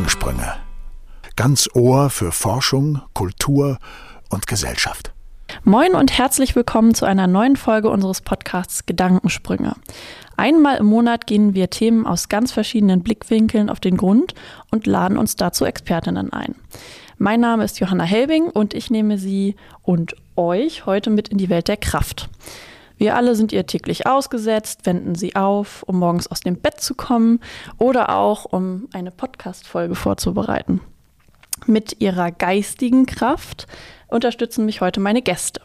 Gedankensprünge. Ganz Ohr für Forschung, Kultur und Gesellschaft. Moin und herzlich willkommen zu einer neuen Folge unseres Podcasts Gedankensprünge. Einmal im Monat gehen wir Themen aus ganz verschiedenen Blickwinkeln auf den Grund und laden uns dazu Expertinnen ein. Mein Name ist Johanna Helbing und ich nehme Sie und euch heute mit in die Welt der Kraft. Wir alle sind ihr täglich ausgesetzt, wenden sie auf, um morgens aus dem Bett zu kommen oder auch um eine Podcast-Folge vorzubereiten. Mit ihrer geistigen Kraft unterstützen mich heute meine Gäste.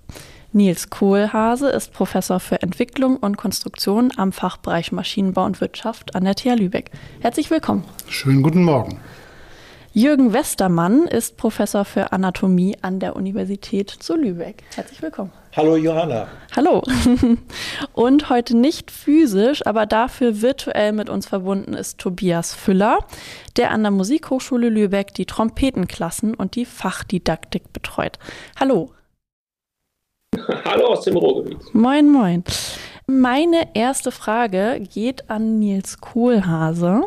Nils Kohlhase ist Professor für Entwicklung und Konstruktion am Fachbereich Maschinenbau und Wirtschaft an der TH Lübeck. Herzlich willkommen. Schönen guten Morgen. Jürgen Westermann ist Professor für Anatomie an der Universität zu Lübeck. Herzlich willkommen. Hallo Johanna. Hallo. Und heute nicht physisch, aber dafür virtuell mit uns verbunden ist Tobias Füller, der an der Musikhochschule Lübeck die Trompetenklassen und die Fachdidaktik betreut. Hallo. Hallo aus dem Ruhrgebiet. Moin, moin. Meine erste Frage geht an Nils Kohlhase.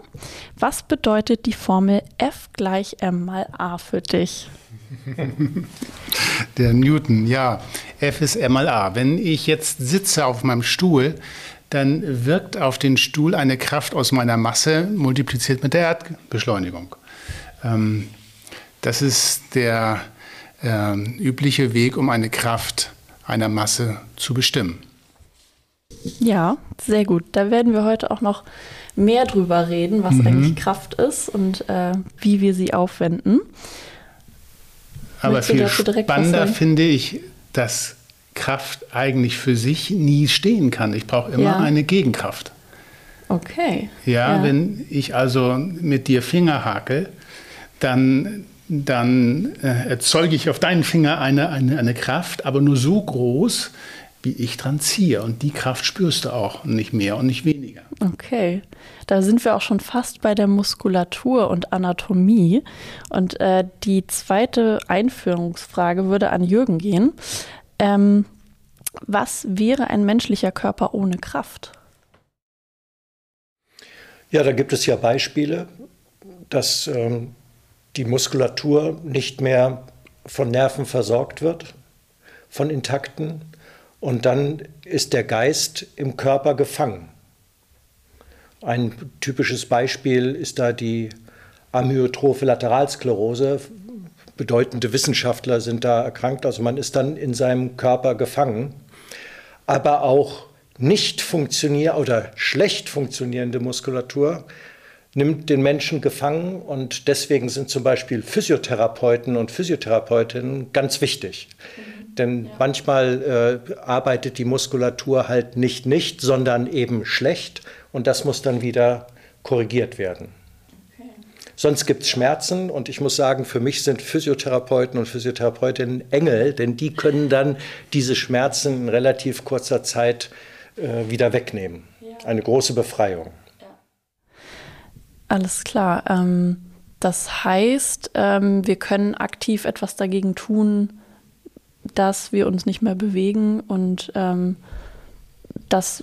Was bedeutet die Formel F gleich M mal A für dich? Der Newton, ja. F ist M mal A. Wenn ich jetzt sitze auf meinem Stuhl, dann wirkt auf den Stuhl eine Kraft aus meiner Masse multipliziert mit der Erdbeschleunigung. Ähm, das ist der äh, übliche Weg, um eine Kraft einer Masse zu bestimmen. Ja, sehr gut. Da werden wir heute auch noch mehr drüber reden, was mhm. eigentlich Kraft ist und äh, wie wir sie aufwenden. Aber viel spannender finde ich, dass Kraft eigentlich für sich nie stehen kann. Ich brauche immer ja. eine Gegenkraft. Okay. Ja, ja, wenn ich also mit dir Finger hake, dann, dann äh, erzeuge ich auf deinen Finger eine, eine, eine Kraft, aber nur so groß, wie ich dran ziehe. Und die Kraft spürst du auch, nicht mehr und nicht weniger. Okay, da sind wir auch schon fast bei der Muskulatur und Anatomie. Und äh, die zweite Einführungsfrage würde an Jürgen gehen. Ähm, was wäre ein menschlicher Körper ohne Kraft? Ja, da gibt es ja Beispiele, dass ähm, die Muskulatur nicht mehr von Nerven versorgt wird, von intakten und dann ist der Geist im Körper gefangen. Ein typisches Beispiel ist da die amyotrophe Lateralsklerose. Bedeutende Wissenschaftler sind da erkrankt, also man ist dann in seinem Körper gefangen. Aber auch nicht funktionierende oder schlecht funktionierende Muskulatur nimmt den Menschen gefangen und deswegen sind zum Beispiel Physiotherapeuten und Physiotherapeutinnen ganz wichtig. Denn ja. manchmal äh, arbeitet die Muskulatur halt nicht nicht, sondern eben schlecht und das muss dann wieder korrigiert werden. Okay. Sonst gibt es Schmerzen und ich muss sagen, für mich sind Physiotherapeuten und Physiotherapeutinnen Engel, denn die können dann diese Schmerzen in relativ kurzer Zeit äh, wieder wegnehmen. Ja. Eine große Befreiung. Alles klar. Ähm, das heißt, ähm, wir können aktiv etwas dagegen tun, dass wir uns nicht mehr bewegen und ähm, das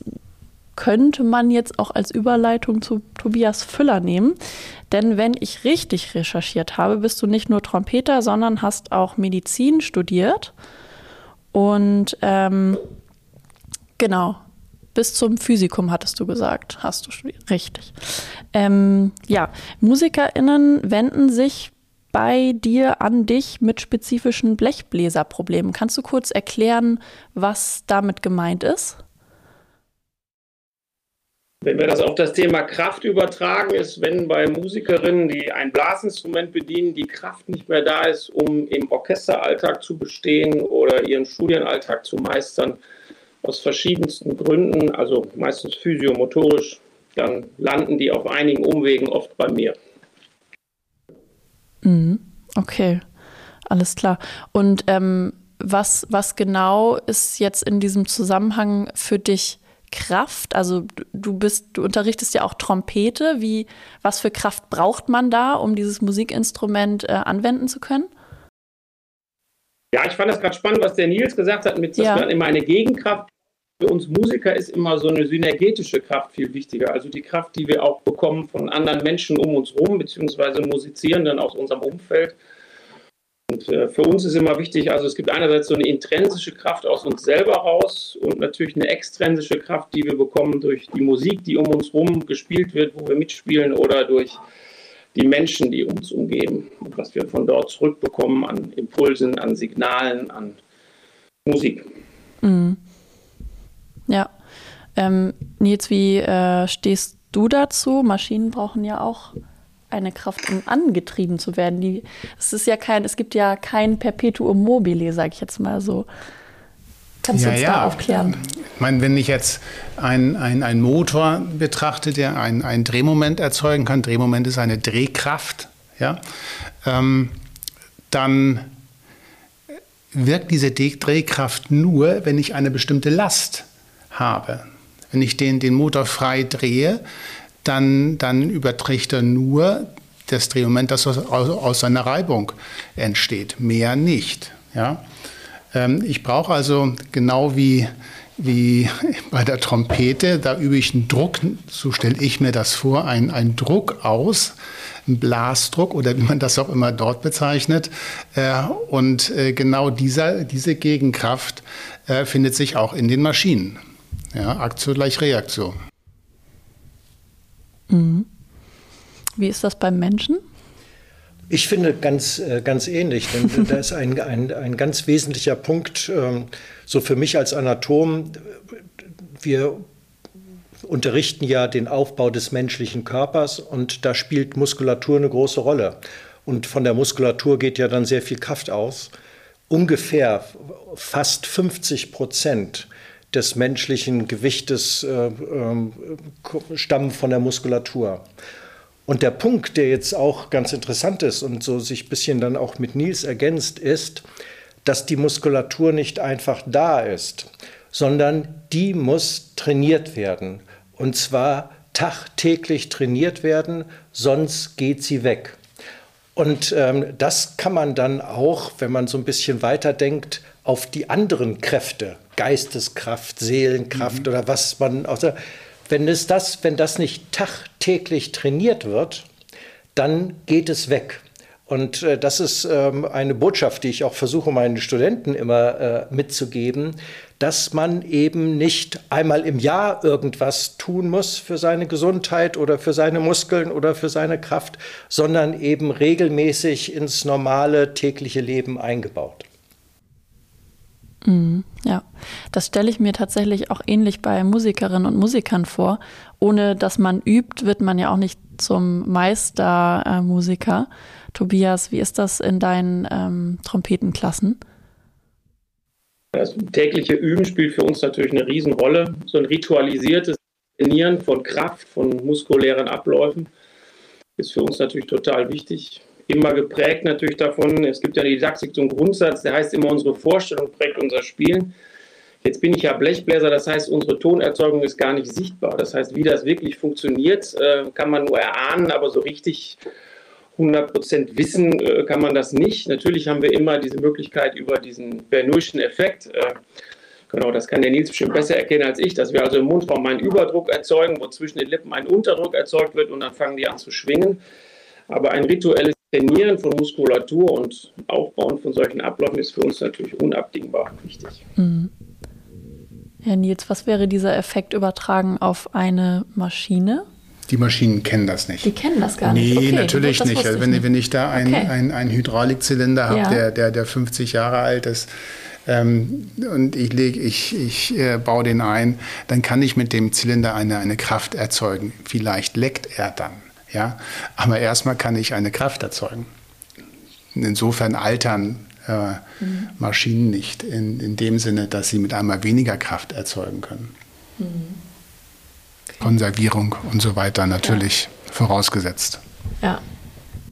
könnte man jetzt auch als Überleitung zu Tobias Füller nehmen. Denn wenn ich richtig recherchiert habe, bist du nicht nur Trompeter, sondern hast auch Medizin studiert. Und ähm, genau, bis zum Physikum hattest du gesagt, hast du studiert. Richtig. Ähm, ja, MusikerInnen wenden sich bei dir an dich mit spezifischen Blechbläserproblemen. Kannst du kurz erklären, was damit gemeint ist? Wenn wir das auf das Thema Kraft übertragen, ist, wenn bei Musikerinnen, die ein Blasinstrument bedienen, die Kraft nicht mehr da ist, um im Orchesteralltag zu bestehen oder ihren Studienalltag zu meistern, aus verschiedensten Gründen, also meistens physiomotorisch, dann landen die auf einigen Umwegen oft bei mir. Mhm. Okay, alles klar. Und ähm, was, was genau ist jetzt in diesem Zusammenhang für dich Kraft? Also du bist, du unterrichtest ja auch Trompete. Wie, was für Kraft braucht man da, um dieses Musikinstrument äh, anwenden zu können? Ja, ich fand das gerade spannend, was der Nils gesagt hat, mit dass ja. man immer eine Gegenkraft Für uns Musiker ist immer so eine synergetische Kraft viel wichtiger. Also die Kraft, die wir auch bekommen von anderen Menschen um uns herum, beziehungsweise Musizierenden aus unserem Umfeld. Und äh, für uns ist immer wichtig, also es gibt einerseits so eine intrinsische Kraft aus uns selber raus und natürlich eine extrinsische Kraft, die wir bekommen durch die Musik, die um uns herum gespielt wird, wo wir mitspielen oder durch die Menschen, die uns umgeben und was wir von dort zurückbekommen an Impulsen, an Signalen, an Musik. Mhm. Ja. Ähm, Nils, wie äh, stehst du dazu? Maschinen brauchen ja auch eine Kraft, um angetrieben zu werden. Die, es ist ja kein, es gibt ja kein Perpetuum mobile, sage ich jetzt mal so. Kannst ja, du uns ja. da aufklären? Ich meine, wenn ich jetzt einen ein Motor betrachte, der ein, ein Drehmoment erzeugen kann, Drehmoment ist eine Drehkraft, ja, ähm, dann wirkt diese Drehkraft nur, wenn ich eine bestimmte Last habe. Wenn ich den, den Motor frei drehe, dann, dann überträgt er nur das Drehmoment, das aus, aus seiner Reibung entsteht, mehr nicht. Ja? Ähm, ich brauche also genau wie, wie bei der Trompete, da übe ich einen Druck, so stelle ich mir das vor, einen, einen Druck aus, einen Blasdruck oder wie man das auch immer dort bezeichnet. Äh, und äh, genau dieser, diese Gegenkraft äh, findet sich auch in den Maschinen. Ja, Aktion gleich Reaktion. Mhm. Wie ist das beim Menschen? Ich finde ganz, ganz ähnlich, denn da ist ein, ein, ein ganz wesentlicher Punkt, ähm, so für mich als Anatom. Wir unterrichten ja den Aufbau des menschlichen Körpers und da spielt Muskulatur eine große Rolle. Und von der Muskulatur geht ja dann sehr viel Kraft aus. Ungefähr fast 50 Prozent des menschlichen Gewichtes äh, äh, stammen von der Muskulatur. Und der Punkt, der jetzt auch ganz interessant ist und so sich ein bisschen dann auch mit Nils ergänzt, ist, dass die Muskulatur nicht einfach da ist, sondern die muss trainiert werden. Und zwar tagtäglich trainiert werden, sonst geht sie weg. Und ähm, das kann man dann auch, wenn man so ein bisschen weiterdenkt, auf die anderen Kräfte, Geisteskraft, Seelenkraft mhm. oder was man auch sagt, wenn, es das, wenn das nicht tagtäglich trainiert wird, dann geht es weg. Und äh, das ist ähm, eine Botschaft, die ich auch versuche, meinen Studenten immer äh, mitzugeben, dass man eben nicht einmal im Jahr irgendwas tun muss für seine Gesundheit oder für seine Muskeln oder für seine Kraft, sondern eben regelmäßig ins normale tägliche Leben eingebaut. Mhm, ja, das stelle ich mir tatsächlich auch ähnlich bei Musikerinnen und Musikern vor. Ohne dass man übt, wird man ja auch nicht zum Meistermusiker. Äh, Tobias, wie ist das in deinen ähm, Trompetenklassen? Das tägliche Üben spielt für uns natürlich eine Riesenrolle. So ein ritualisiertes Trainieren von Kraft, von muskulären Abläufen ist für uns natürlich total wichtig immer geprägt natürlich davon. Es gibt ja die Didaktik zum Grundsatz, der heißt immer, unsere Vorstellung prägt unser Spielen. Jetzt bin ich ja Blechbläser, das heißt, unsere Tonerzeugung ist gar nicht sichtbar. Das heißt, wie das wirklich funktioniert, äh, kann man nur erahnen, aber so richtig 100% wissen äh, kann man das nicht. Natürlich haben wir immer diese Möglichkeit über diesen Bernoulli'schen Effekt. Äh, genau, das kann der Nils bestimmt besser erkennen als ich, dass wir also im Mundraum einen Überdruck erzeugen, wo zwischen den Lippen ein Unterdruck erzeugt wird und dann fangen die an zu schwingen. Aber ein rituelles Trainieren von Muskulatur und Aufbauen von solchen Abläufen ist für uns natürlich unabdingbar wichtig. Mhm. Ja, Nils, was wäre dieser Effekt übertragen auf eine Maschine? Die Maschinen kennen das nicht. Die kennen das gar nicht. Nee, okay, natürlich gut, nicht. Also wenn, nicht. wenn ich da einen okay. ein Hydraulikzylinder habe, ja. der, der, der 50 Jahre alt ist, ähm, und ich, leg, ich, ich äh, baue den ein, dann kann ich mit dem Zylinder eine, eine Kraft erzeugen. Vielleicht leckt er dann. Ja? Aber erstmal kann ich eine Kraft erzeugen. Insofern altern äh, mhm. Maschinen nicht in, in dem Sinne, dass sie mit einmal weniger Kraft erzeugen können. Mhm. Konservierung und so weiter natürlich ja. vorausgesetzt. Ja,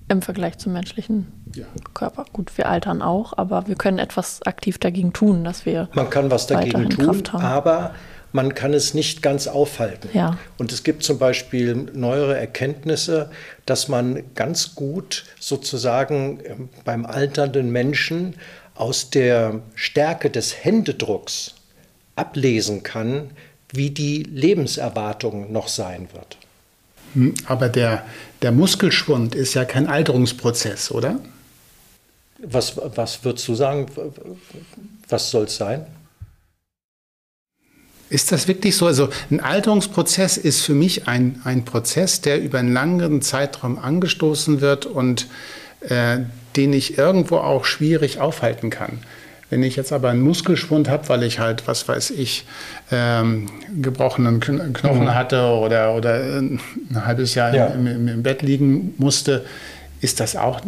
im Vergleich zum menschlichen ja. Körper. Gut, wir altern auch, aber wir können etwas aktiv dagegen tun, dass wir. Man kann was dagegen tun, aber man kann es nicht ganz aufhalten. Ja. Und es gibt zum Beispiel neuere Erkenntnisse, dass man ganz gut sozusagen ähm, beim alternden Menschen aus der Stärke des Händedrucks ablesen kann, wie die Lebenserwartung noch sein wird. Hm, aber der, der Muskelschwund ist ja kein Alterungsprozess, oder? Was, was würdest du sagen? Was soll es sein? Ist das wirklich so? Also ein Alterungsprozess ist für mich ein, ein Prozess, der über einen langen Zeitraum angestoßen wird und äh, den ich irgendwo auch schwierig aufhalten kann. Wenn ich jetzt aber einen Muskelschwund habe, weil ich halt, was weiß ich, ähm, gebrochenen Knochen mhm. hatte oder, oder ein halbes Jahr ja. im, im, im Bett liegen musste, ist das auch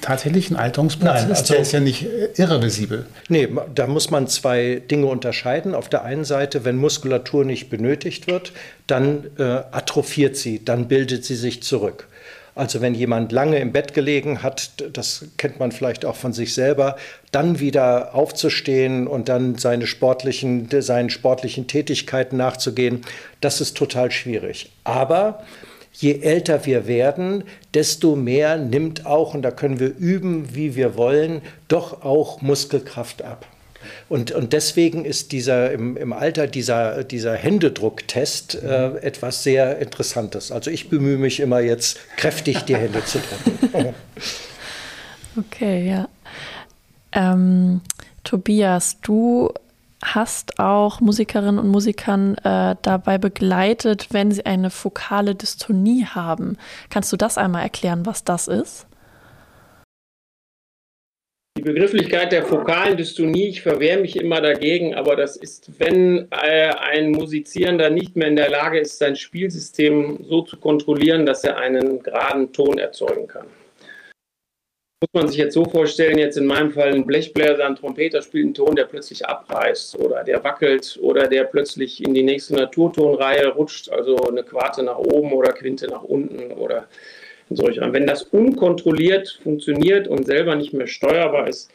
tatsächlich ein Alterungsprozess? Nein, also, der ist ja nicht irreversibel. Nee, da muss man zwei Dinge unterscheiden. Auf der einen Seite, wenn Muskulatur nicht benötigt wird, dann äh, atrophiert sie, dann bildet sie sich zurück. Also wenn jemand lange im Bett gelegen hat, das kennt man vielleicht auch von sich selber, dann wieder aufzustehen und dann seine sportlichen, seinen sportlichen Tätigkeiten nachzugehen, das ist total schwierig. Aber je älter wir werden, desto mehr nimmt auch, und da können wir üben, wie wir wollen, doch auch Muskelkraft ab. Und, und deswegen ist dieser im, im Alter dieser, dieser Händedrucktest äh, etwas sehr Interessantes. Also ich bemühe mich immer jetzt kräftig die Hände zu drücken. okay, ja. Ähm, Tobias, du hast auch Musikerinnen und Musikern äh, dabei begleitet, wenn sie eine fokale Dystonie haben. Kannst du das einmal erklären, was das ist? Die Begrifflichkeit der fokalen Dystonie, ich verwehre mich immer dagegen, aber das ist, wenn äh, ein Musizierender nicht mehr in der Lage ist, sein Spielsystem so zu kontrollieren, dass er einen geraden Ton erzeugen kann muss man sich jetzt so vorstellen, jetzt in meinem Fall ein Blechbläser, ein Trompeter spielt einen Ton, der plötzlich abreißt oder der wackelt oder der plötzlich in die nächste Naturtonreihe rutscht, also eine Quarte nach oben oder Quinte nach unten oder solch Wenn das unkontrolliert funktioniert und selber nicht mehr steuerbar ist,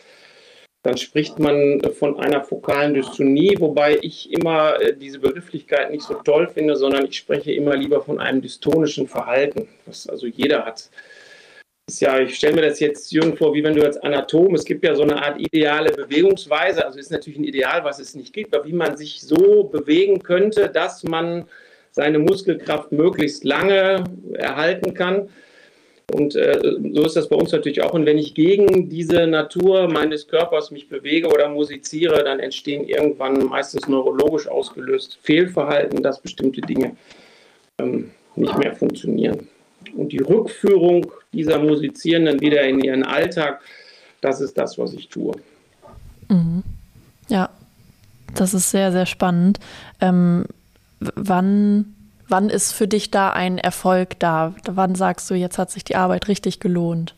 dann spricht man von einer fokalen Dystonie, wobei ich immer äh, diese Begrifflichkeit nicht so toll finde, sondern ich spreche immer lieber von einem dystonischen Verhalten, was also jeder hat ja, ich stelle mir das jetzt, Jürgen, vor, wie wenn du als Anatom, es gibt ja so eine Art ideale Bewegungsweise, also ist natürlich ein Ideal, was es nicht gibt, aber wie man sich so bewegen könnte, dass man seine Muskelkraft möglichst lange erhalten kann. Und äh, so ist das bei uns natürlich auch. Und wenn ich gegen diese Natur meines Körpers mich bewege oder musiziere, dann entstehen irgendwann meistens neurologisch ausgelöst Fehlverhalten, dass bestimmte Dinge ähm, nicht mehr funktionieren. Und die Rückführung dieser Musizierenden wieder in ihren Alltag, das ist das, was ich tue. Mhm. Ja, das ist sehr, sehr spannend. Ähm, wann, wann ist für dich da ein Erfolg da? Wann sagst du, jetzt hat sich die Arbeit richtig gelohnt?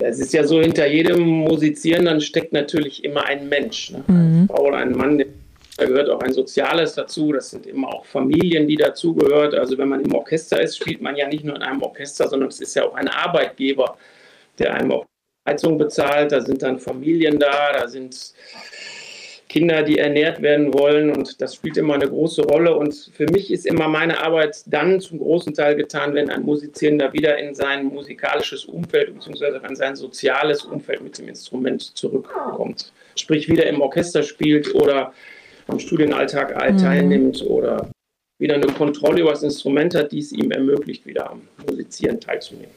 Es ist ja so, hinter jedem Musizierenden steckt natürlich immer ein Mensch. Ne? Mhm. Eine Frau oder ein Mann, der da gehört auch ein Soziales dazu. Das sind immer auch Familien, die dazugehört. Also wenn man im Orchester ist, spielt man ja nicht nur in einem Orchester, sondern es ist ja auch ein Arbeitgeber, der einem auch Heizung bezahlt. Da sind dann Familien da, da sind Kinder, die ernährt werden wollen und das spielt immer eine große Rolle. Und für mich ist immer meine Arbeit dann zum großen Teil getan, wenn ein Musizierender wieder in sein musikalisches Umfeld bzw. in sein soziales Umfeld mit dem Instrument zurückkommt. Sprich, wieder im Orchester spielt oder am Studienalltag mhm. teilnimmt oder wieder eine Kontrolle über das Instrument hat, die es ihm ermöglicht, wieder am Musizieren teilzunehmen.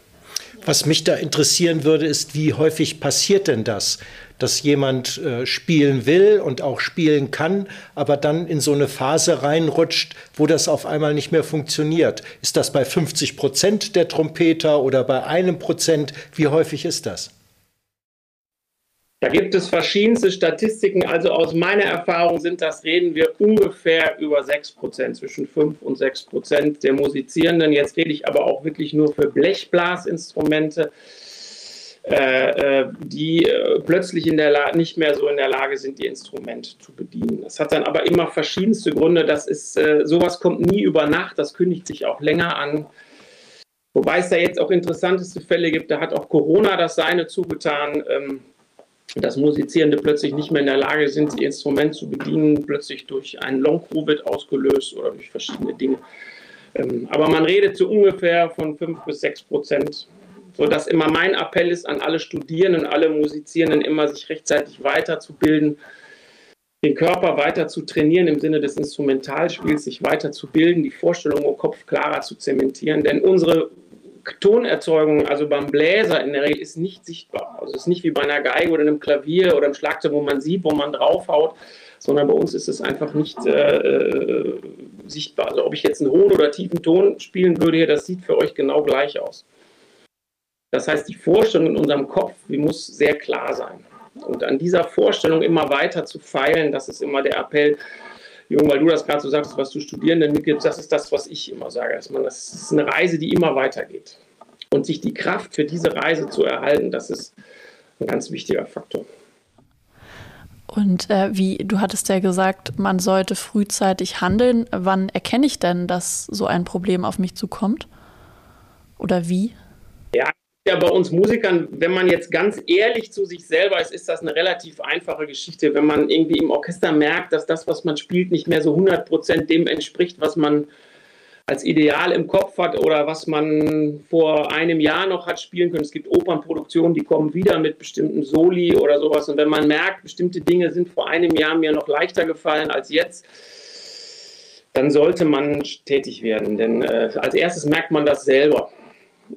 Was mich da interessieren würde, ist, wie häufig passiert denn das, dass jemand äh, spielen will und auch spielen kann, aber dann in so eine Phase reinrutscht, wo das auf einmal nicht mehr funktioniert? Ist das bei 50 Prozent der Trompeter oder bei einem Prozent? Wie häufig ist das? Da gibt es verschiedenste Statistiken. Also aus meiner Erfahrung sind das, reden wir ungefähr über 6 Prozent, zwischen 5 und 6 Prozent der Musizierenden. Jetzt rede ich aber auch wirklich nur für Blechblasinstrumente, äh, äh die äh, plötzlich in der nicht mehr so in der Lage sind, ihr Instrument zu bedienen. Das hat dann aber immer verschiedenste Gründe. Das ist, sowas kommt nie über Nacht, das kündigt sich auch länger an. Wobei es da jetzt auch interessanteste Fälle gibt, da hat auch Corona das Seine zugetan. Ähm, dass Musizierende plötzlich nicht mehr in der Lage sind, ihr Instrument zu bedienen, plötzlich durch einen Long-Covid ausgelöst oder durch verschiedene Dinge. Ähm, aber man redet so ungefähr von 5 bis 6 Prozent, sodass immer mein Appell ist an alle Studierenden, alle Musizierenden, immer sich rechtzeitig weiterzubilden, den Körper weiter zu trainieren im Sinne des Instrumentalspiels, sich weiter zu bilden, die Vorstellung im Kopf klarer zu zementieren. Denn unsere Tonerzeugung, also beim Bläser in der Regel, ist nicht sichtbar. Also es ist nicht wie bei einer Geige oder einem Klavier oder einem Schlagzeug, wo man sieht, wo man draufhaut, sondern bei uns ist es einfach nicht äh, äh sichtbar. Also ob ich jetzt einen hohen oder tiefen Ton spielen würde, das sieht für euch genau gleich aus. Das heißt, die Vorstellung in unserem Kopf, die muss sehr klar sein. Und an dieser Vorstellung immer weiter zu feilen, das ist immer der Appell. Jung, weil du das gerade so sagst, was du Studierenden mitgibst, das ist das, was ich immer sage. Dass man, das ist eine Reise, die immer weitergeht. Und sich die Kraft für diese Reise zu erhalten, das ist ein ganz wichtiger Faktor. Und äh, wie, du hattest ja gesagt, man sollte frühzeitig handeln. Wann erkenne ich denn, dass so ein Problem auf mich zukommt? Oder wie? Ja, ja, bei uns Musikern, wenn man jetzt ganz ehrlich zu sich selber ist, ist das eine relativ einfache Geschichte. Wenn man irgendwie im Orchester merkt, dass das, was man spielt, nicht mehr so 100% dem entspricht, was man als Ideal im Kopf hat oder was man vor einem Jahr noch hat spielen können. Es gibt Opernproduktionen, die kommen wieder mit bestimmten Soli oder sowas. Und wenn man merkt, bestimmte Dinge sind vor einem Jahr mir noch leichter gefallen als jetzt, dann sollte man tätig werden. Denn äh, als erstes merkt man das selber.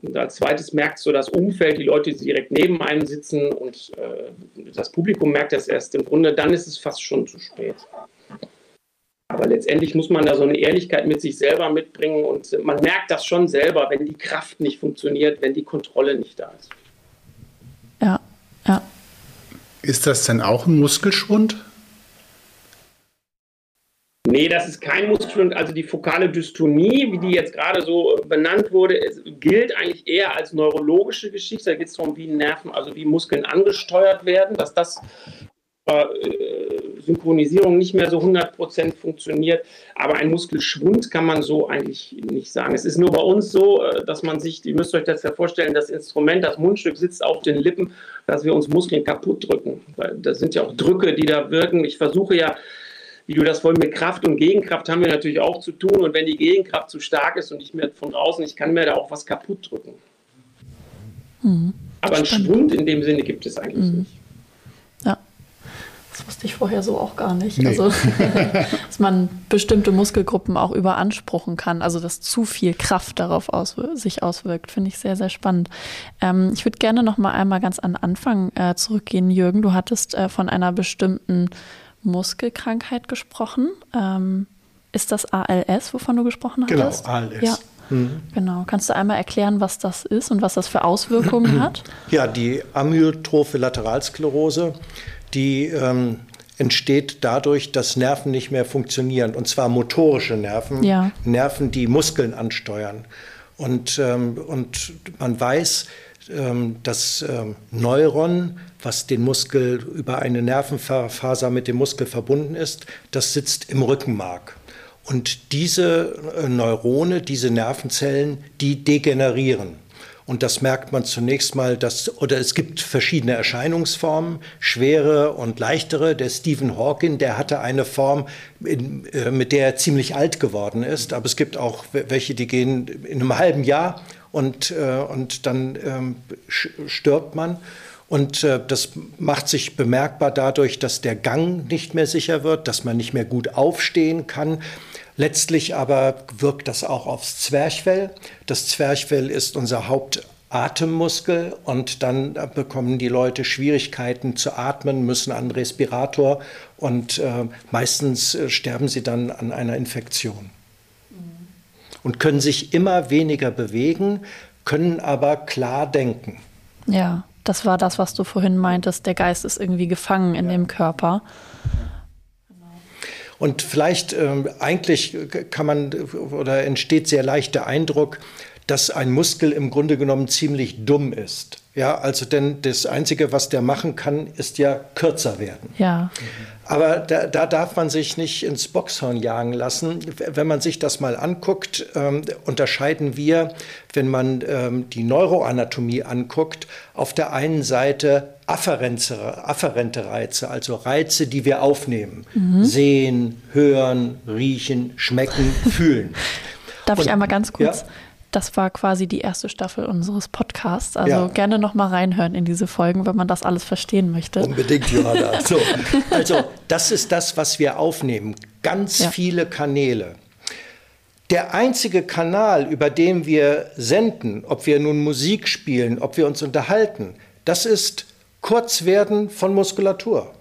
Und als zweites merkt so das Umfeld, die Leute, die direkt neben einem sitzen und äh, das Publikum merkt das erst im Grunde, dann ist es fast schon zu spät. Aber letztendlich muss man da so eine Ehrlichkeit mit sich selber mitbringen und man merkt das schon selber, wenn die Kraft nicht funktioniert, wenn die Kontrolle nicht da ist. Ja, ja. Ist das denn auch ein Muskelschwund? Nee, das ist kein Muskelschwund. Also die fokale Dystonie, wie die jetzt gerade so benannt wurde, gilt eigentlich eher als neurologische Geschichte. Da geht es darum, wie Nerven, also wie Muskeln angesteuert werden, dass das äh, Synchronisierung nicht mehr so 100% funktioniert. Aber ein Muskelschwund kann man so eigentlich nicht sagen. Es ist nur bei uns so, äh, dass man sich, ihr müsst euch das ja vorstellen, das Instrument, das Mundstück sitzt auf den Lippen, dass wir uns Muskeln kaputt drücken. Weil das sind ja auch Drücke, die da wirken. Ich versuche ja wie du das vorhin mit Kraft und Gegenkraft haben wir natürlich auch zu tun. Und wenn die Gegenkraft zu stark ist und ich mir von draußen, ich kann mir da auch was kaputt drücken. Mhm. Aber einen Schwund in dem Sinne gibt es eigentlich mhm. nicht. Ja. Das wusste ich vorher so auch gar nicht. Nee. Also, dass man bestimmte Muskelgruppen auch überanspruchen kann. Also, dass zu viel Kraft darauf auswir sich auswirkt, finde ich sehr, sehr spannend. Ähm, ich würde gerne noch mal einmal ganz an den Anfang äh, zurückgehen, Jürgen. Du hattest äh, von einer bestimmten Muskelkrankheit gesprochen. Ähm, ist das ALS, wovon du gesprochen genau, hattest? Genau, ALS. Ja. Mhm. Genau. Kannst du einmal erklären, was das ist und was das für Auswirkungen hat? Ja, die amyotrophe Lateralsklerose, die ähm, entsteht dadurch, dass Nerven nicht mehr funktionieren. Und zwar motorische Nerven, ja. Nerven, die Muskeln ansteuern. Und, ähm, und man weiß, ähm, das ähm, Neuron, was den Muskel über eine Nervenfaser mit dem Muskel verbunden ist, das sitzt im Rückenmark. Und diese äh, Neurone, diese Nervenzellen, die degenerieren. Und das merkt man zunächst mal, dass, oder es gibt verschiedene Erscheinungsformen, schwere und leichtere. Der Stephen Hawking, der hatte eine Form, in, äh, mit der er ziemlich alt geworden ist. Aber es gibt auch welche, die gehen in einem halben Jahr und, äh, und dann ähm, stirbt man. Und äh, das macht sich bemerkbar dadurch, dass der Gang nicht mehr sicher wird, dass man nicht mehr gut aufstehen kann. Letztlich aber wirkt das auch aufs Zwerchfell. Das Zwerchfell ist unser Hauptatemmuskel und dann bekommen die Leute Schwierigkeiten zu atmen, müssen an den Respirator und äh, meistens äh, sterben sie dann an einer Infektion und können sich immer weniger bewegen, können aber klar denken. Ja, das war das, was du vorhin meintest. Der Geist ist irgendwie gefangen in ja. dem Körper. Und vielleicht ähm, eigentlich kann man oder entsteht sehr leicht der Eindruck, dass ein Muskel im Grunde genommen ziemlich dumm ist. Ja, also denn das Einzige, was der machen kann, ist ja kürzer werden. Ja. Aber da, da darf man sich nicht ins Boxhorn jagen lassen. Wenn man sich das mal anguckt, ähm, unterscheiden wir, wenn man ähm, die Neuroanatomie anguckt, auf der einen Seite afferente, afferente Reize, also Reize, die wir aufnehmen. Mhm. Sehen, hören, riechen, schmecken, fühlen. Darf Und, ich einmal ganz kurz? Ja? Das war quasi die erste Staffel unseres Podcasts. Also Ja. gerne noch mal reinhören in diese Folgen, wenn man das alles verstehen möchte. Unbedingt, Johanna. So, also, das ist das, was wir aufnehmen. Ganz Ja. viele Kanäle. Der einzige Kanal, über den wir senden, ob wir nun Musik spielen, ob wir uns unterhalten, das ist Kurzwerden von Muskulatur.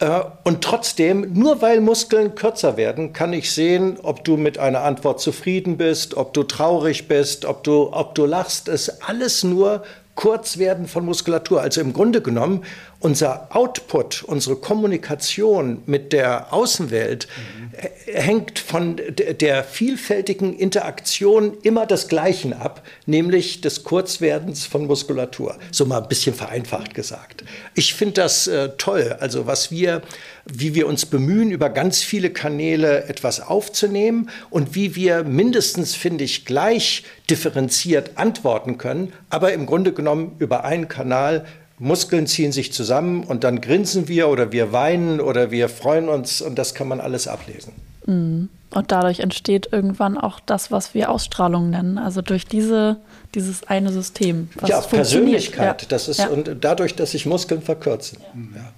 Äh, Und trotzdem, nur weil Muskeln kürzer werden, kann ich sehen, ob du mit einer Antwort zufrieden bist, ob du traurig bist, ob du, ob du lachst. Es ist alles nur Kurzwerden von Muskulatur. Also im Grunde genommen, unser Output, unsere Kommunikation mit der Außenwelt äh, hängt von der vielfältigen Interaktion immer des Gleichen ab, nämlich des Kurzwerdens von Muskulatur. So mal ein bisschen vereinfacht gesagt. Ich finde das äh, toll, also was wir, wie wir uns bemühen, über ganz viele Kanäle etwas aufzunehmen und wie wir mindestens, finde ich, gleich differenziert antworten können, aber im Grunde genommen über einen Kanal Muskeln ziehen sich zusammen und dann grinsen wir oder wir weinen oder wir freuen uns und das kann man alles ablesen. Und dadurch entsteht irgendwann auch das, was wir Ausstrahlung nennen. Also durch diese, dieses eine System. Was ja. Persönlichkeit, Ja. das ist ja. und dadurch, dass sich Muskeln verkürzen. Ja.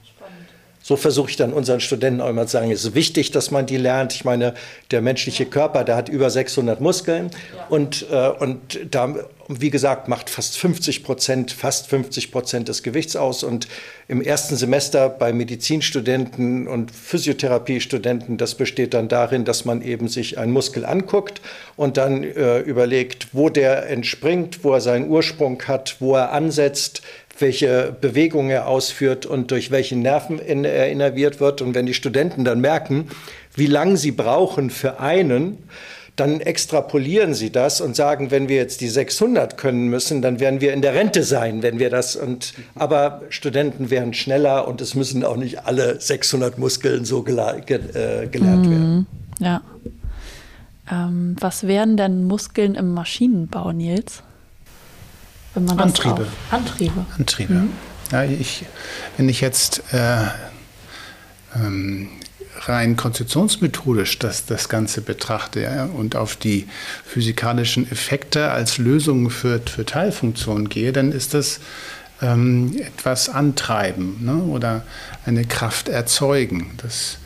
So versuche ich dann unseren Studenten auch immer zu sagen, es ist wichtig, dass man die lernt. Ich meine, der menschliche Körper, der hat über 600 Muskeln und, äh, und da, wie gesagt, macht fast 50 Prozent, fast 50 Prozent des Gewichts aus. Und im ersten Semester bei Medizinstudenten und Physiotherapiestudenten, das besteht dann darin, dass man eben sich einen Muskel anguckt und dann äh, überlegt, wo der entspringt, wo er seinen Ursprung hat, wo er ansetzt, welche Bewegung er ausführt und durch welche Nerven er innerviert wird. Und wenn die Studenten dann merken, wie lange sie brauchen für einen, dann extrapolieren sie das und sagen, wenn wir jetzt die 600 können müssen, dann werden wir in der Rente sein, wenn wir das und aber Studenten werden schneller und es müssen auch nicht alle 600 Muskeln so gela ge äh, gelernt werden. Ja. Ähm, was wären denn Muskeln im Maschinenbau, Nils? Wenn man das Antriebe. Antriebe. Antriebe. Ja, ich, wenn ich jetzt äh, ähm, rein konstruktionsmethodisch das, das Ganze betrachte ja, und auf die physikalischen Effekte als Lösung für, für Teilfunktionen gehe, dann ist das ähm, etwas antreiben ne, oder eine Kraft erzeugen. Das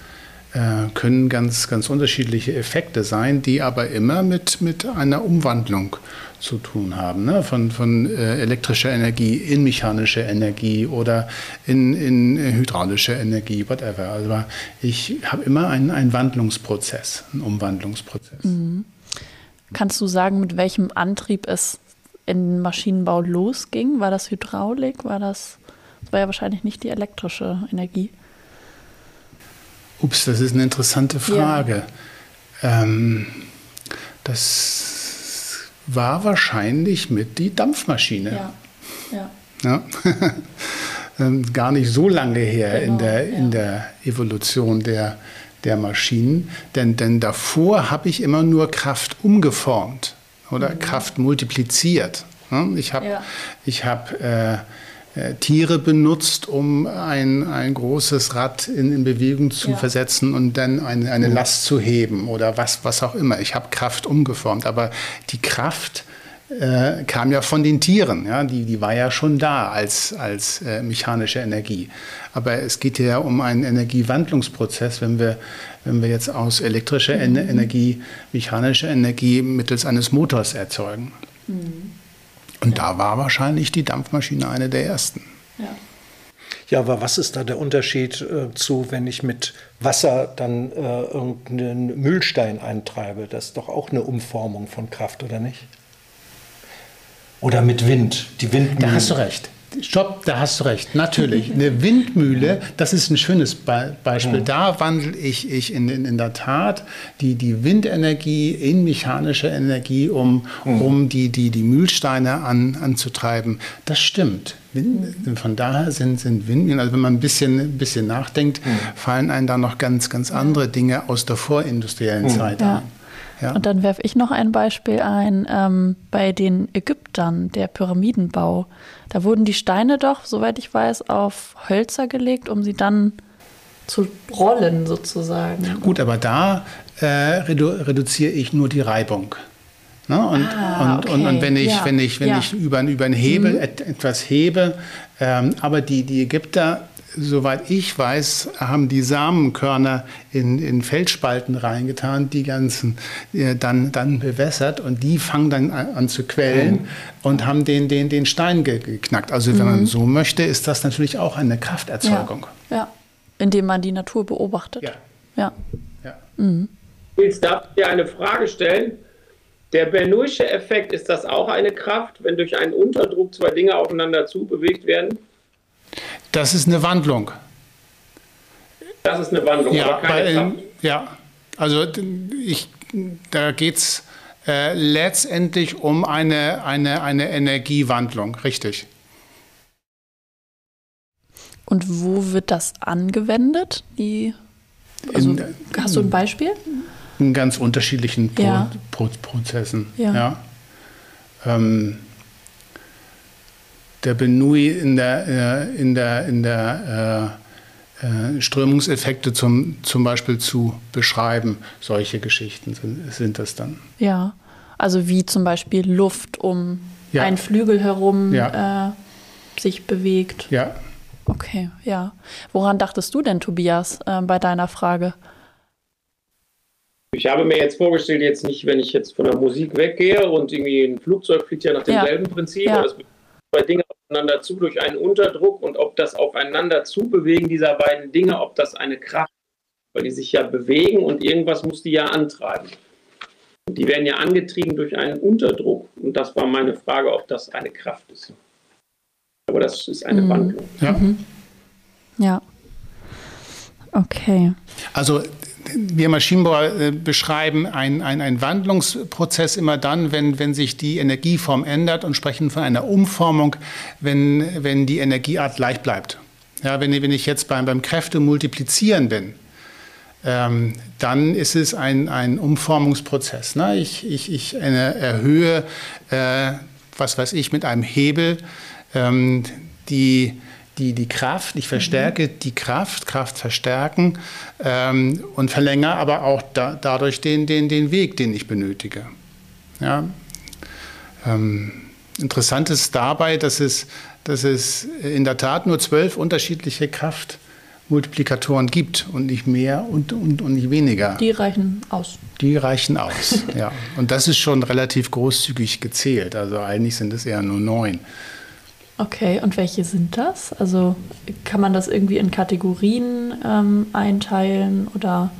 äh, können ganz, ganz unterschiedliche Effekte sein, die aber immer mit, mit einer Umwandlung zu tun haben, ne? von, von äh, elektrischer Energie in mechanische Energie oder in, in äh, hydraulische Energie, whatever. Also ich habe immer einen, einen Wandlungsprozess, einen Umwandlungsprozess. Kannst du sagen, mit welchem Antrieb es in Maschinenbau losging? War das Hydraulik? War das, das war ja wahrscheinlich nicht die elektrische Energie. Ups, das ist eine interessante Frage. Ähm, das war wahrscheinlich mit die Dampfmaschine. ja. Ja. Ähm, Gar nicht so lange her in, Genau, der, in der Evolution der, der Maschinen. Denn, denn davor habe ich immer nur Kraft umgeformt oder Kraft multipliziert. Ja, Ich habe Ja. ich hab, äh, Tiere benutzt, um ein, ein großes Rad in, in Bewegung zu Ja. versetzen und dann eine, eine Last zu heben oder was, was auch immer. Ich habe Kraft umgeformt. Aber die Kraft äh, kam ja von den Tieren. Ja? Die, die war ja schon da als, als äh, mechanische Energie. Aber es geht ja um einen Energiewandlungsprozess, wenn wir, wenn wir jetzt aus elektrischer En Energie mechanische Energie mittels eines Motors erzeugen. Und da war wahrscheinlich die Dampfmaschine eine der ersten. Ja. Ja, aber was ist da der Unterschied äh, zu, wenn ich mit Wasser dann äh, irgendeinen Mühlstein eintreibe? Das ist doch auch eine Umformung von Kraft, oder nicht? Oder mit Wind, die Windmühle. Da hast du recht. Stopp, da hast du recht. Natürlich. Eine Windmühle, das ist ein schönes Be Beispiel. Da wandle ich, ich in, in, in der Tat die, die Windenergie in mechanische Energie, um, um die, die, die Mühlsteine an, anzutreiben. Das stimmt. Wind, von daher sind, sind Windmühlen, also wenn man ein bisschen, ein bisschen nachdenkt, fallen einem da noch ganz, ganz andere Dinge aus der vorindustriellen Zeit Ja. ein. Ja. Und dann werfe ich noch ein Beispiel ein. Ähm, bei den Ägyptern, der Pyramidenbau, da wurden die Steine doch, soweit ich weiß, auf Hölzer gelegt, um sie dann zu rollen sozusagen. Gut, aber da äh, redu reduziere ich nur die Reibung. Ne? Und, Ah, und, und, okay. und wenn ich, Ja, wenn ich, wenn ja. ich über, über einen Hebel et, etwas hebe, ähm, aber die, die Ägypter, soweit ich weiß, haben die Samenkörner in, in Felsspalten reingetan, die ganzen äh, dann, dann bewässert und die fangen dann an, an zu quellen und haben den, den, den Stein ge, geknackt. Also wenn man so möchte, ist das natürlich auch eine Krafterzeugung. Ja. ja. Indem man die Natur beobachtet. Ja. Ja. Ja. Jetzt darf ich dir eine Frage stellen. Der Bernoullische Effekt, ist das auch eine Kraft, wenn durch einen Unterdruck zwei Dinge aufeinander zubewegt werden? Das ist eine Wandlung. Das ist eine Wandlung, Ja, aber keine bei, ja. also ich, da geht es äh, letztendlich um eine, eine, eine Energiewandlung, richtig. Und wo wird das angewendet? Die, also, In- hast du ein Beispiel? In ganz unterschiedlichen Pro Ja. Pro Prozessen. Ja. Ähm, der Benui in der, äh, in der, in der äh, äh, Strömungseffekte zum, zum Beispiel zu beschreiben, solche Geschichten sind, sind das dann. Ja. Also wie zum Beispiel Luft um Ja. einen Flügel herum Ja. äh, sich bewegt. Ja, Okay, ja. Woran dachtest du denn, Tobias, äh, bei deiner Frage? Ich habe mir jetzt vorgestellt, jetzt nicht, wenn ich jetzt von der Musik weggehe und irgendwie ein Flugzeug fliegt ja nach Ja. demselben Prinzip, Ja. aber es bewegen zwei Dinge aufeinander zu durch einen Unterdruck und ob das aufeinander zubewegen dieser beiden Dinge, ob das eine Kraft ist, weil die sich ja bewegen und irgendwas muss die ja antreiben. Und die werden ja angetrieben durch einen Unterdruck und das war meine Frage, ob das eine Kraft ist. Aber das ist eine Mhm. Wandlung. ja. Ja. Okay. Also wir Maschinenbauer äh, beschreiben einen ein Wandlungsprozess immer dann, wenn, wenn sich die Energieform ändert und sprechen von einer Umformung, wenn, wenn die Energieart gleich bleibt. Ja, wenn, wenn ich jetzt beim, beim Kräftemultiplizieren bin, ähm, dann ist es ein, ein Umformungsprozess. Ne? Ich, ich, ich erhöhe, äh, was weiß ich, mit einem Hebel ähm, die, die, die Kraft, ich verstärke die Kraft, Kraft verstärken ähm, und verlängere aber auch da, dadurch den, den, den Weg, den ich benötige. Ja? Ähm, interessant ist dabei, dass es, dass es in der Tat nur zwölf unterschiedliche Kraftmultiplikatoren gibt und nicht mehr und, und, und nicht weniger. Die reichen aus. Die reichen aus, ja. Und das ist schon relativ großzügig gezählt. Also eigentlich sind es eher nur neun. Okay, und welche sind das? Also kann man das irgendwie in Kategorien ähm, einteilen oder?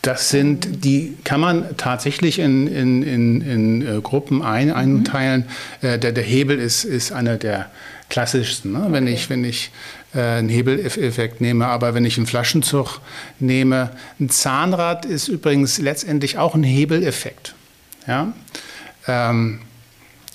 Das sind, die kann man tatsächlich in, in, in, in äh, Gruppen ein, einteilen. Äh, der, der Hebel ist, ist einer der klassischsten. Ne? Wenn ich, wenn ich äh, einen Hebeleffekt nehme, aber wenn ich einen Flaschenzug nehme, ein Zahnrad ist übrigens letztendlich auch ein Hebeleffekt. Ja? Ähm,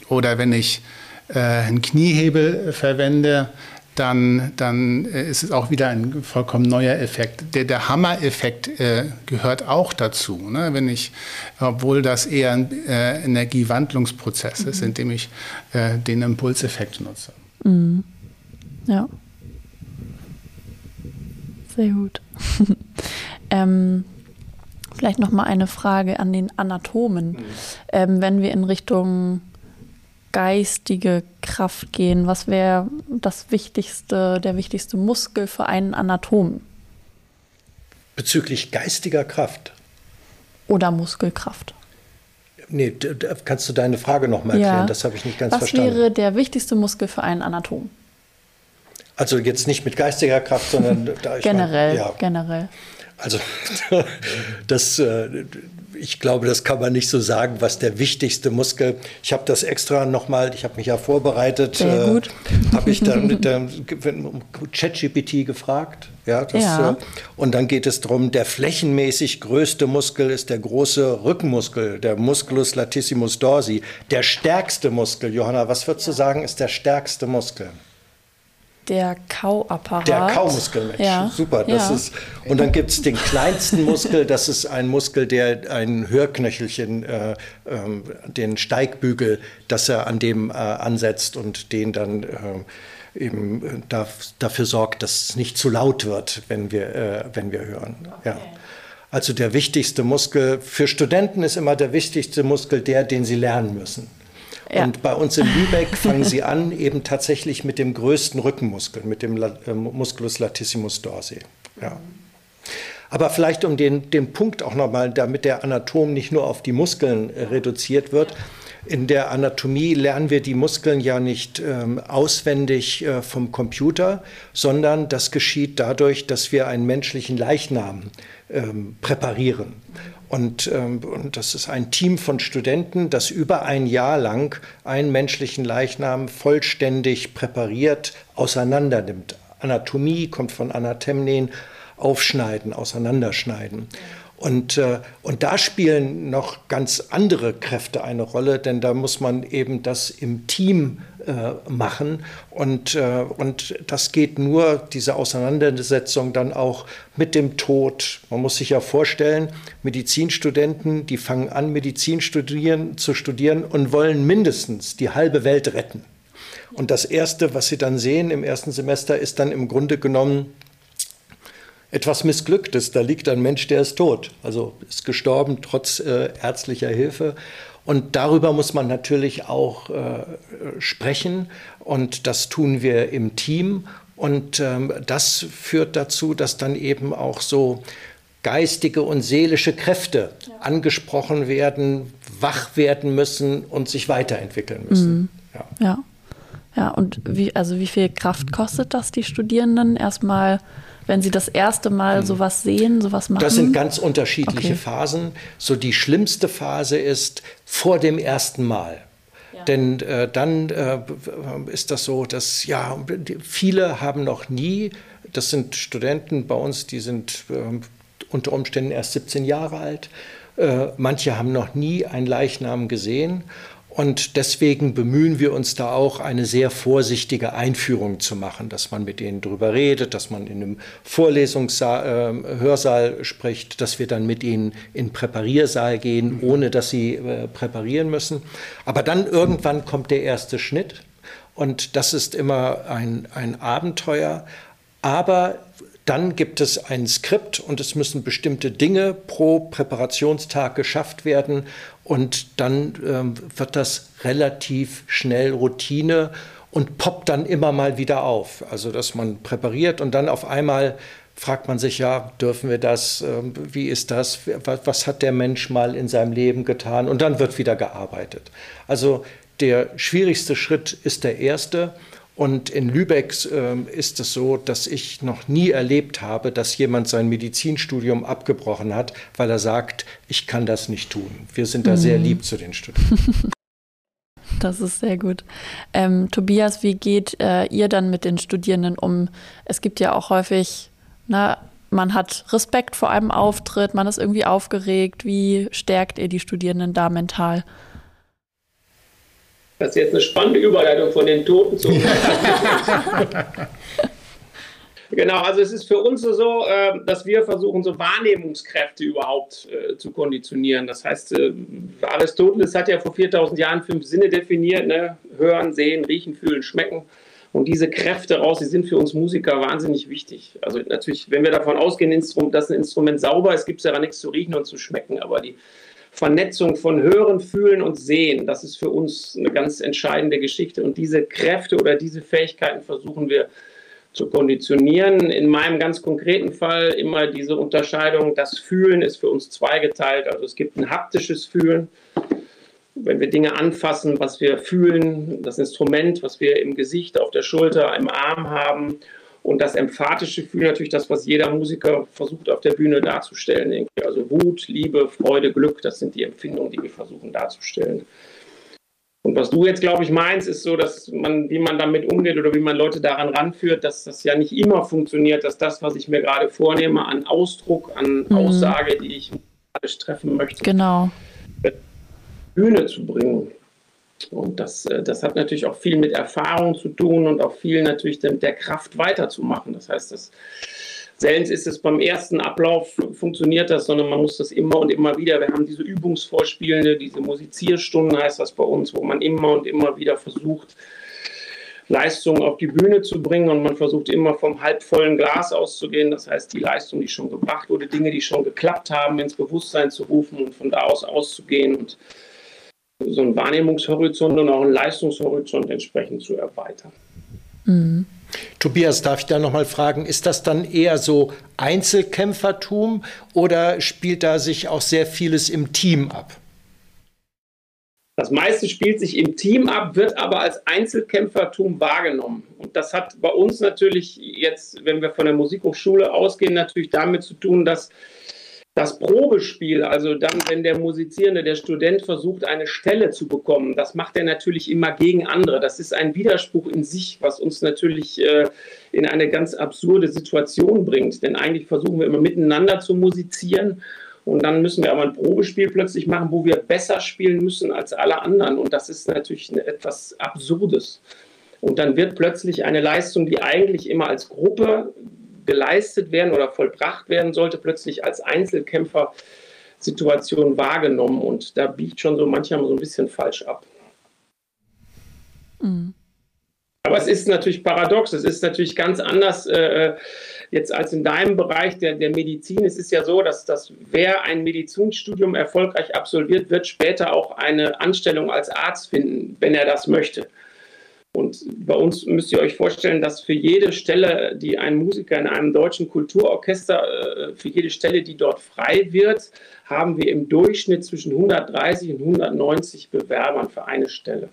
oder wenn ich äh, einen Kniehebel verwende, dann, dann äh, ist es auch wieder ein vollkommen neuer Effekt. Der, der Hammer-Effekt äh, gehört auch dazu. Ne? Wenn ich, obwohl das eher ein äh, Energiewandlungsprozess ist, indem ich äh, den Impulseffekt nutze. Ja. Sehr gut. ähm, vielleicht noch mal eine Frage an den Anatomen. Ähm, wenn wir in Richtung geistige Kraft gehen, was wäre das wichtigste, der wichtigste Muskel für einen Anatomen Bezüglich geistiger Kraft. oder Muskelkraft? Nee, d- d- kannst du deine Frage nochmal erklären? Das habe ich nicht ganz was verstanden. wäre der wichtigste Muskel für einen Anatom? Also jetzt nicht mit geistiger Kraft, sondern da ich mein, Generell, ja, generell. Also das, äh, ich glaube, das kann man nicht so sagen, was der wichtigste Muskel. Ich habe das extra nochmal, ich habe mich ja vorbereitet. Sehr gut. Habe ich dann mit der ChatGPT gefragt. Ja, das, Ja. Äh, und dann geht es darum, der flächenmäßig größte Muskel ist der große Rückenmuskel, der Musculus latissimus dorsi. Der stärkste Muskel, Johanna, was würdest du sagen, ist der stärkste Muskel? Der Kauapparat. Der Kaumuskel, Mensch. Ja. Super. Das ja. ist, und dann gibt es den kleinsten Muskel, das ist ein Muskel, der ein Hörknöchelchen, äh, ähm, den Steigbügel, dass er an dem äh, ansetzt und den dann äh, eben äh, da, dafür sorgt, dass es nicht zu laut wird, wenn wir, äh, wenn wir hören. Ja. Also der wichtigste Muskel für Studenten ist immer der wichtigste Muskel der, den sie lernen müssen. Und bei uns in Lübeck fangen sie an eben tatsächlich mit dem größten Rückenmuskel, mit dem äh, Musculus latissimus dorsi. Ja. Aber vielleicht um den, den Punkt auch nochmal, damit der Anatom nicht nur auf die Muskeln äh, reduziert wird. In der Anatomie lernen wir die Muskeln ja nicht ähm, auswendig äh, vom Computer, sondern das geschieht dadurch, dass wir einen menschlichen Leichnam ähm, präparieren. Und, ähm, und, das ist ein Team von Studenten, das über ein Jahr lang einen menschlichen Leichnam vollständig präpariert auseinander nimmt. Anatomie kommt von Anatemnen, aufschneiden, auseinanderschneiden. Und, äh, und da spielen noch ganz andere Kräfte eine Rolle, denn da muss man eben das im Team äh, machen. Und, äh, und das geht nur, diese Auseinandersetzung dann auch mit dem Tod. Man muss sich ja vorstellen, Medizinstudenten, die fangen an, Medizin studieren, zu studieren und wollen mindestens die halbe Welt retten. Und das Erste, was sie dann sehen im ersten Semester, ist dann im Grunde genommen etwas Missglücktes. Da liegt ein Mensch, der ist tot, also ist gestorben trotz äh, ärztlicher Hilfe. Und darüber muss man natürlich auch äh, sprechen. Und das tun wir im Team. Und ähm, das führt dazu, dass dann eben auch so geistige und seelische Kräfte ja. angesprochen werden, wach werden müssen und sich weiterentwickeln müssen. Mhm. Ja. ja. Ja, und wie, also wie viel Kraft kostet das die Studierenden? Erstmal wenn Sie das erste Mal hm. sowas sehen, sowas machen? Das sind ganz unterschiedliche okay. Phasen. So die schlimmste Phase ist vor dem ersten Mal. Ja. Denn äh, dann äh, ist das so, dass ja, viele haben noch nie, das sind Studenten bei uns, die sind äh, unter Umständen erst 17 Jahre alt. Äh, manche haben noch nie einen Leichnam gesehen und deswegen bemühen wir uns da auch, eine sehr vorsichtige Einführung zu machen, dass man mit denen drüber redet, dass man in einem Vorlesungshörsaal äh, spricht, dass wir dann mit ihnen in den Präpariersaal gehen, ohne dass sie äh, präparieren müssen. Aber dann irgendwann kommt der erste Schnitt und das ist immer ein, ein Abenteuer. Aber dann gibt es ein Skript und es müssen bestimmte Dinge pro Präparationstag geschafft werden und dann ähm, wird das relativ schnell Routine und poppt dann immer mal wieder auf. Also dass man präpariert und dann auf einmal fragt man sich, ja, dürfen wir das, ähm, wie ist das, was hat der Mensch mal in seinem Leben getan und dann wird wieder gearbeitet. Also der schwierigste Schritt ist der erste und in Lübeck äh, ist es so, dass ich noch nie erlebt habe, dass jemand sein Medizinstudium abgebrochen hat, weil er sagt, ich kann das nicht tun. Wir sind da mhm. sehr lieb zu den Studenten. Das ist sehr gut. Ähm, Tobias, wie geht äh, ihr dann mit den Studierenden um? Es gibt ja auch häufig, na, man hat Respekt vor einem Auftritt, man ist irgendwie aufgeregt. Wie stärkt ihr die Studierenden da mental? Das ist jetzt eine spannende Überleitung von den Toten zu. genau, also es ist für uns so, ähm, dass wir versuchen, so Wahrnehmungskräfte überhaupt äh, zu konditionieren. Das heißt, äh, Aristoteles hat ja vor 4000 Jahren fünf Sinne definiert: ne? Hören, Sehen, Riechen, Fühlen, Schmecken. Und diese Kräfte raus, die sind für uns Musiker wahnsinnig wichtig. Also natürlich, wenn wir davon ausgehen, dass ein Instrument sauber ist, gibt es ja nichts zu riechen und zu schmecken. Aber die Vernetzung von Hören, Fühlen und Sehen. Das ist für uns eine ganz entscheidende Geschichte. Und diese Kräfte oder diese Fähigkeiten versuchen wir zu konditionieren. In meinem ganz konkreten Fall immer diese Unterscheidung, das Fühlen ist für uns zweigeteilt. Also es gibt ein haptisches Fühlen, wenn wir Dinge anfassen, was wir fühlen, das Instrument, was wir im Gesicht, auf der Schulter, im Arm haben und das emphatische Gefühl natürlich das, was jeder Musiker versucht auf der Bühne darzustellen. Also Wut, Liebe, Freude, Glück, das sind die Empfindungen, die wir versuchen darzustellen. Und was du jetzt, glaube ich, meinst, ist so, dass man, wie man damit umgeht oder wie man Leute daran ranführt, dass das ja nicht immer funktioniert, dass das, was ich mir gerade vornehme, an Ausdruck, an mhm. Aussage, die ich treffen möchte, genau. Bühne zu bringen. Und das, äh, das hat natürlich auch viel mit Erfahrung zu tun und auch viel natürlich der Kraft weiterzumachen. Das heißt, das, selten ist es beim ersten Ablauf funktioniert das, sondern man muss das immer und immer wieder. Wir haben diese Übungsvorspielende, diese Musizierstunden heißt das bei uns, wo man immer und immer wieder versucht, Leistungen auf die Bühne zu bringen und man versucht immer vom halbvollen Glas auszugehen. Das heißt, die Leistung, die schon gebracht wurde, Dinge, die schon geklappt haben, ins Bewusstsein zu rufen und von da aus auszugehen und so einen Wahrnehmungshorizont und auch einen Leistungshorizont entsprechend zu erweitern. Mhm. Tobias, darf ich da nochmal fragen, ist das dann eher so Einzelkämpfertum oder spielt da sich auch sehr vieles im Team ab? Das meiste spielt sich im Team ab, wird aber als Einzelkämpfertum wahrgenommen. Und das hat bei uns natürlich jetzt, wenn wir von der Musikhochschule ausgehen, natürlich damit zu tun, dass das Probespiel, also dann, wenn der Musizierende, der Student versucht, eine Stelle zu bekommen, das macht er natürlich immer gegen andere. Das ist ein Widerspruch in sich, was uns natürlich äh, in eine ganz absurde Situation bringt. Denn eigentlich versuchen wir immer miteinander zu musizieren und dann müssen wir aber ein Probespiel plötzlich machen, wo wir besser spielen müssen als alle anderen. Und das ist natürlich etwas Absurdes. Und dann wird plötzlich eine Leistung, die eigentlich immer als Gruppe geleistet werden oder vollbracht werden sollte, plötzlich als Einzelkämpfer-Situation wahrgenommen. Und da biegt schon so manchmal so ein bisschen falsch ab. Mhm. Aber es ist natürlich paradox, es ist natürlich ganz anders äh, jetzt als in deinem Bereich der, der Medizin. Es ist ja so, dass, dass wer ein Medizinstudium erfolgreich absolviert, wird später auch eine Anstellung als Arzt finden, wenn er das möchte. Und bei uns müsst ihr euch vorstellen, dass für jede Stelle, die ein Musiker in einem deutschen Kulturorchester, äh, für jede Stelle, die dort frei wird, haben wir im Durchschnitt zwischen 130 und 190 Bewerbern für eine Stelle.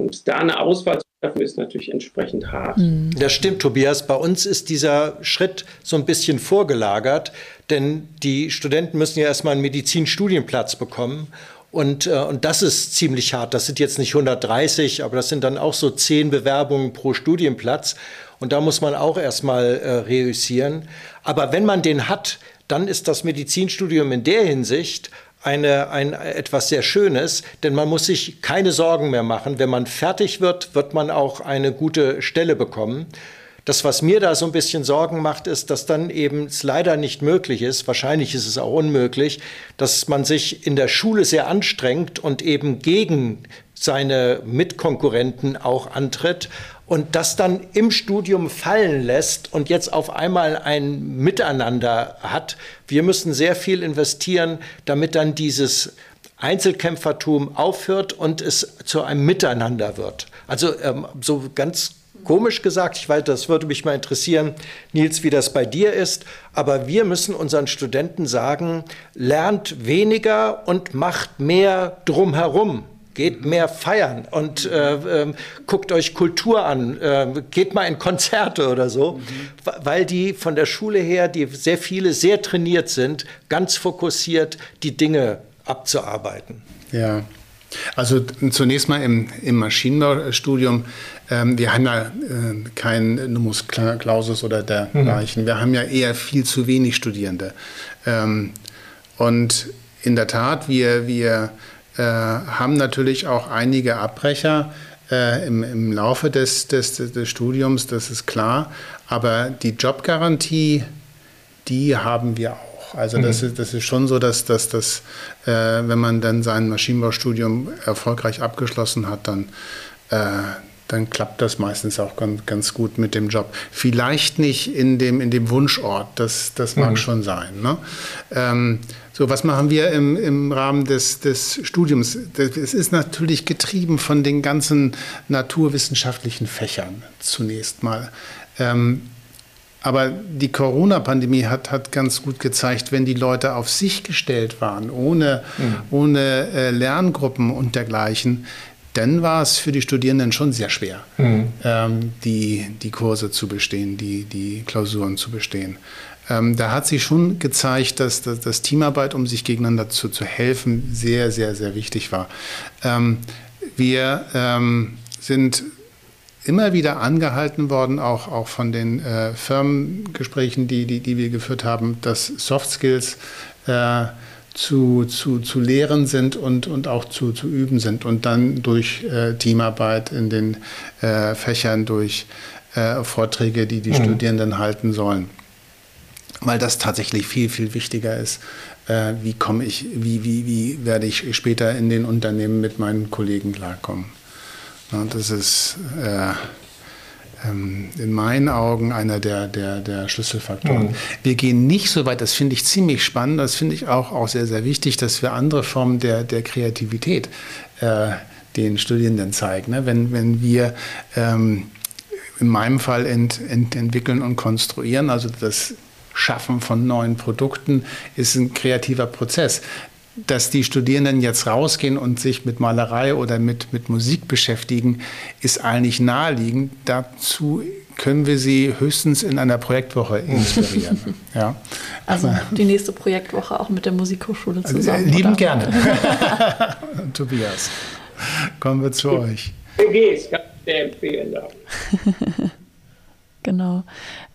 Und da eine Auswahl zu treffen, ist natürlich entsprechend hart. Mhm. Das stimmt, Tobias. Bei uns ist dieser Schritt so ein bisschen vorgelagert, denn die Studenten müssen ja erstmal einen Medizinstudienplatz bekommen. Und, äh, und das ist ziemlich hart. Das sind jetzt nicht 130, aber das sind dann auch so zehn Bewerbungen pro Studienplatz. Und da muss man auch erstmal äh, reüssieren. Aber wenn man den hat, dann ist das Medizinstudium in der Hinsicht eine, ein, etwas sehr Schönes, denn man muss sich keine Sorgen mehr machen. Wenn man fertig wird, wird man auch eine gute Stelle bekommen. Das, was mir da so ein bisschen Sorgen macht, ist, dass dann eben es leider nicht möglich ist, wahrscheinlich ist es auch unmöglich, dass man sich in der Schule sehr anstrengt und eben gegen seine Mitkonkurrenten auch antritt und das dann im Studium fallen lässt und jetzt auf einmal ein Miteinander hat. Wir müssen sehr viel investieren, damit dann dieses Einzelkämpfertum aufhört und es zu einem Miteinander wird. Also ähm, so ganz komisch gesagt. Ich weiß, das würde mich mal interessieren, Nils, wie das bei dir ist. Aber wir müssen unseren Studenten sagen, lernt weniger und macht mehr drumherum. Geht mehr feiern und äh, äh, guckt euch Kultur an, äh, geht mal in Konzerte oder so, mhm. weil die von der Schule her, die sehr viele sehr trainiert sind, ganz fokussiert die Dinge abzuarbeiten. Ja, also zunächst mal im, im Maschinenbaustudium, ähm, wir haben ja äh, kein Numus Clausus oder dergleichen. Mhm. Wir haben ja eher viel zu wenig Studierende. Ähm, und in der Tat, wir, wir äh, haben natürlich auch einige Abbrecher äh, im, im Laufe des, des, des Studiums, das ist klar. Aber die Jobgarantie, die haben wir auch. Also das, mhm. ist, das ist schon so, dass, dass, dass äh, wenn man dann sein Maschinenbaustudium erfolgreich abgeschlossen hat, dann, äh, dann klappt das meistens auch ganz, ganz gut mit dem Job. Vielleicht nicht in dem, in dem Wunschort, das, das mag mhm. schon sein. Ne? Ähm, so, was machen wir im, im Rahmen des, des Studiums? Es ist natürlich getrieben von den ganzen naturwissenschaftlichen Fächern zunächst mal. Ähm, aber die Corona-Pandemie hat, hat ganz gut gezeigt, wenn die Leute auf sich gestellt waren, ohne, mhm. ohne äh, Lerngruppen und dergleichen, dann war es für die Studierenden schon sehr schwer, mhm. ähm, die, die Kurse zu bestehen, die, die Klausuren zu bestehen. Ähm, da hat sich schon gezeigt, dass, dass, dass, Teamarbeit, um sich gegeneinander zu, zu helfen, sehr, sehr, sehr wichtig war. Ähm, wir ähm, sind immer wieder angehalten worden, auch, auch von den äh, Firmengesprächen, die, die, die wir geführt haben, dass Soft Skills äh, zu, zu, zu lehren sind und, und auch zu, zu üben sind und dann durch äh, Teamarbeit in den äh, Fächern, durch äh, Vorträge, die die mhm. Studierenden halten sollen. Weil das tatsächlich viel, viel wichtiger ist. Äh, wie komme ich, wie, wie, wie werde ich später in den Unternehmen mit meinen Kollegen klarkommen? Das ist äh, ähm, in meinen Augen einer der, der, der Schlüsselfaktoren. Mhm. Wir gehen nicht so weit, das finde ich ziemlich spannend, das finde ich auch, auch sehr, sehr wichtig, dass wir andere Formen der, der Kreativität äh, den Studierenden zeigen. Ne? Wenn, wenn wir ähm, in meinem Fall ent, ent, entwickeln und konstruieren, also das Schaffen von neuen Produkten ist ein kreativer Prozess dass die Studierenden jetzt rausgehen und sich mit Malerei oder mit, mit Musik beschäftigen, ist eigentlich naheliegend. Dazu können wir sie höchstens in einer Projektwoche inspirieren. ja. Also die nächste Projektwoche auch mit der Musikhochschule also, zusammen. Lieben oder? gerne. Tobias, kommen wir zu euch. ich kann sehr empfehlen. Genau.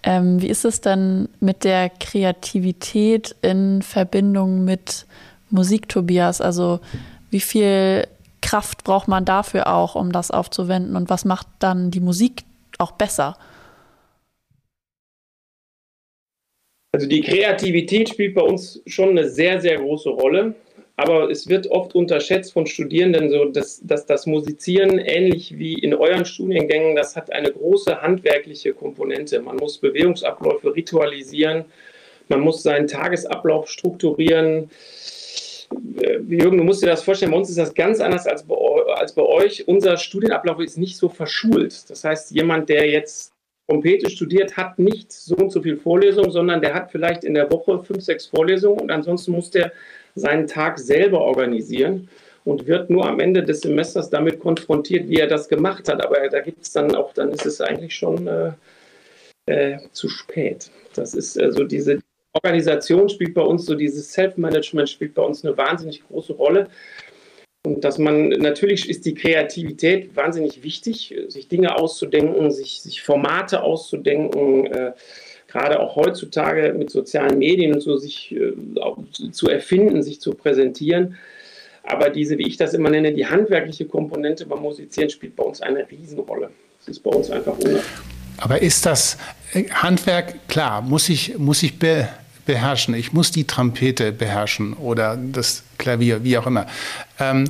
Ähm, wie ist es denn mit der Kreativität in Verbindung mit Musik, Tobias? Also wie viel Kraft braucht man dafür auch, um das aufzuwenden? Und was macht dann die Musik auch besser? Also die Kreativität spielt bei uns schon eine sehr, sehr große Rolle. Aber es wird oft unterschätzt von Studierenden, so dass, dass das Musizieren ähnlich wie in euren Studiengängen, das hat eine große handwerkliche Komponente. Man muss Bewegungsabläufe ritualisieren, man muss seinen Tagesablauf strukturieren. Äh, Jürgen, du musst dir das vorstellen, bei uns ist das ganz anders als bei, als bei euch. Unser Studienablauf ist nicht so verschult. Das heißt, jemand, der jetzt Trompete studiert, hat nicht so und so viel Vorlesungen, sondern der hat vielleicht in der Woche fünf, sechs Vorlesungen und ansonsten muss der seinen Tag selber organisieren und wird nur am Ende des Semesters damit konfrontiert, wie er das gemacht hat. Aber da gibt es dann auch, dann ist es eigentlich schon äh, äh, zu spät. Das ist also diese Organisation spielt bei uns so dieses Self-Management spielt bei uns eine wahnsinnig große Rolle. Und dass man, natürlich ist die Kreativität wahnsinnig wichtig, sich Dinge auszudenken, sich, sich Formate auszudenken, äh, gerade auch heutzutage mit sozialen Medien und so sich äh, zu erfinden, sich zu präsentieren. Aber diese, wie ich das immer nenne, die handwerkliche Komponente beim Musizieren spielt bei uns eine Riesenrolle. Das ist bei uns einfach unabhängig. Aber ist das äh, Handwerk, klar, muss ich, muss ich be beherrschen, ich muss die Trompete beherrschen oder das Klavier, wie auch immer. Ähm,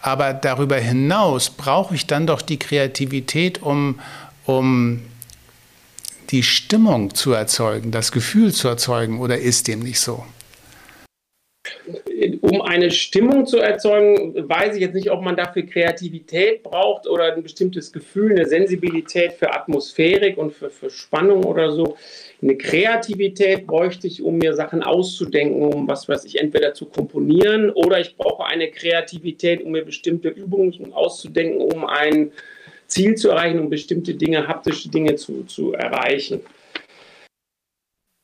aber darüber hinaus brauche ich dann doch die Kreativität, um, um die Stimmung zu erzeugen, das Gefühl zu erzeugen, oder ist dem nicht so? Um eine Stimmung zu erzeugen, weiß ich jetzt nicht, ob man dafür Kreativität braucht oder ein bestimmtes Gefühl, eine Sensibilität für Atmosphärik und für, für Spannung oder so. Eine Kreativität bräuchte ich, um mir Sachen auszudenken, um was weiß ich, entweder zu komponieren oder ich brauche eine Kreativität, um mir bestimmte Übungen auszudenken, um ein Ziel zu erreichen, um bestimmte Dinge, haptische Dinge zu, zu erreichen.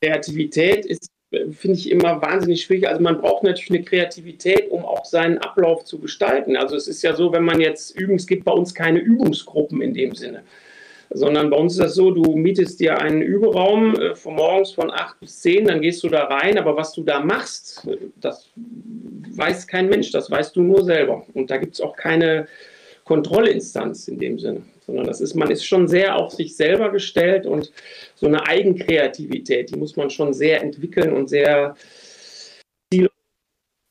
Kreativität ist, finde ich, immer wahnsinnig schwierig. Also man braucht natürlich eine Kreativität, um auch seinen Ablauf zu gestalten. Also es ist ja so, wenn man jetzt üben, es gibt bei uns keine Übungsgruppen in dem Sinne sondern bei uns ist das so, du mietest dir einen Überraum äh, von morgens von 8 bis 10, dann gehst du da rein, aber was du da machst, das weiß kein Mensch, das weißt du nur selber. Und da gibt es auch keine Kontrollinstanz in dem Sinne, sondern das ist, man ist schon sehr auf sich selber gestellt und so eine Eigenkreativität, die muss man schon sehr entwickeln und sehr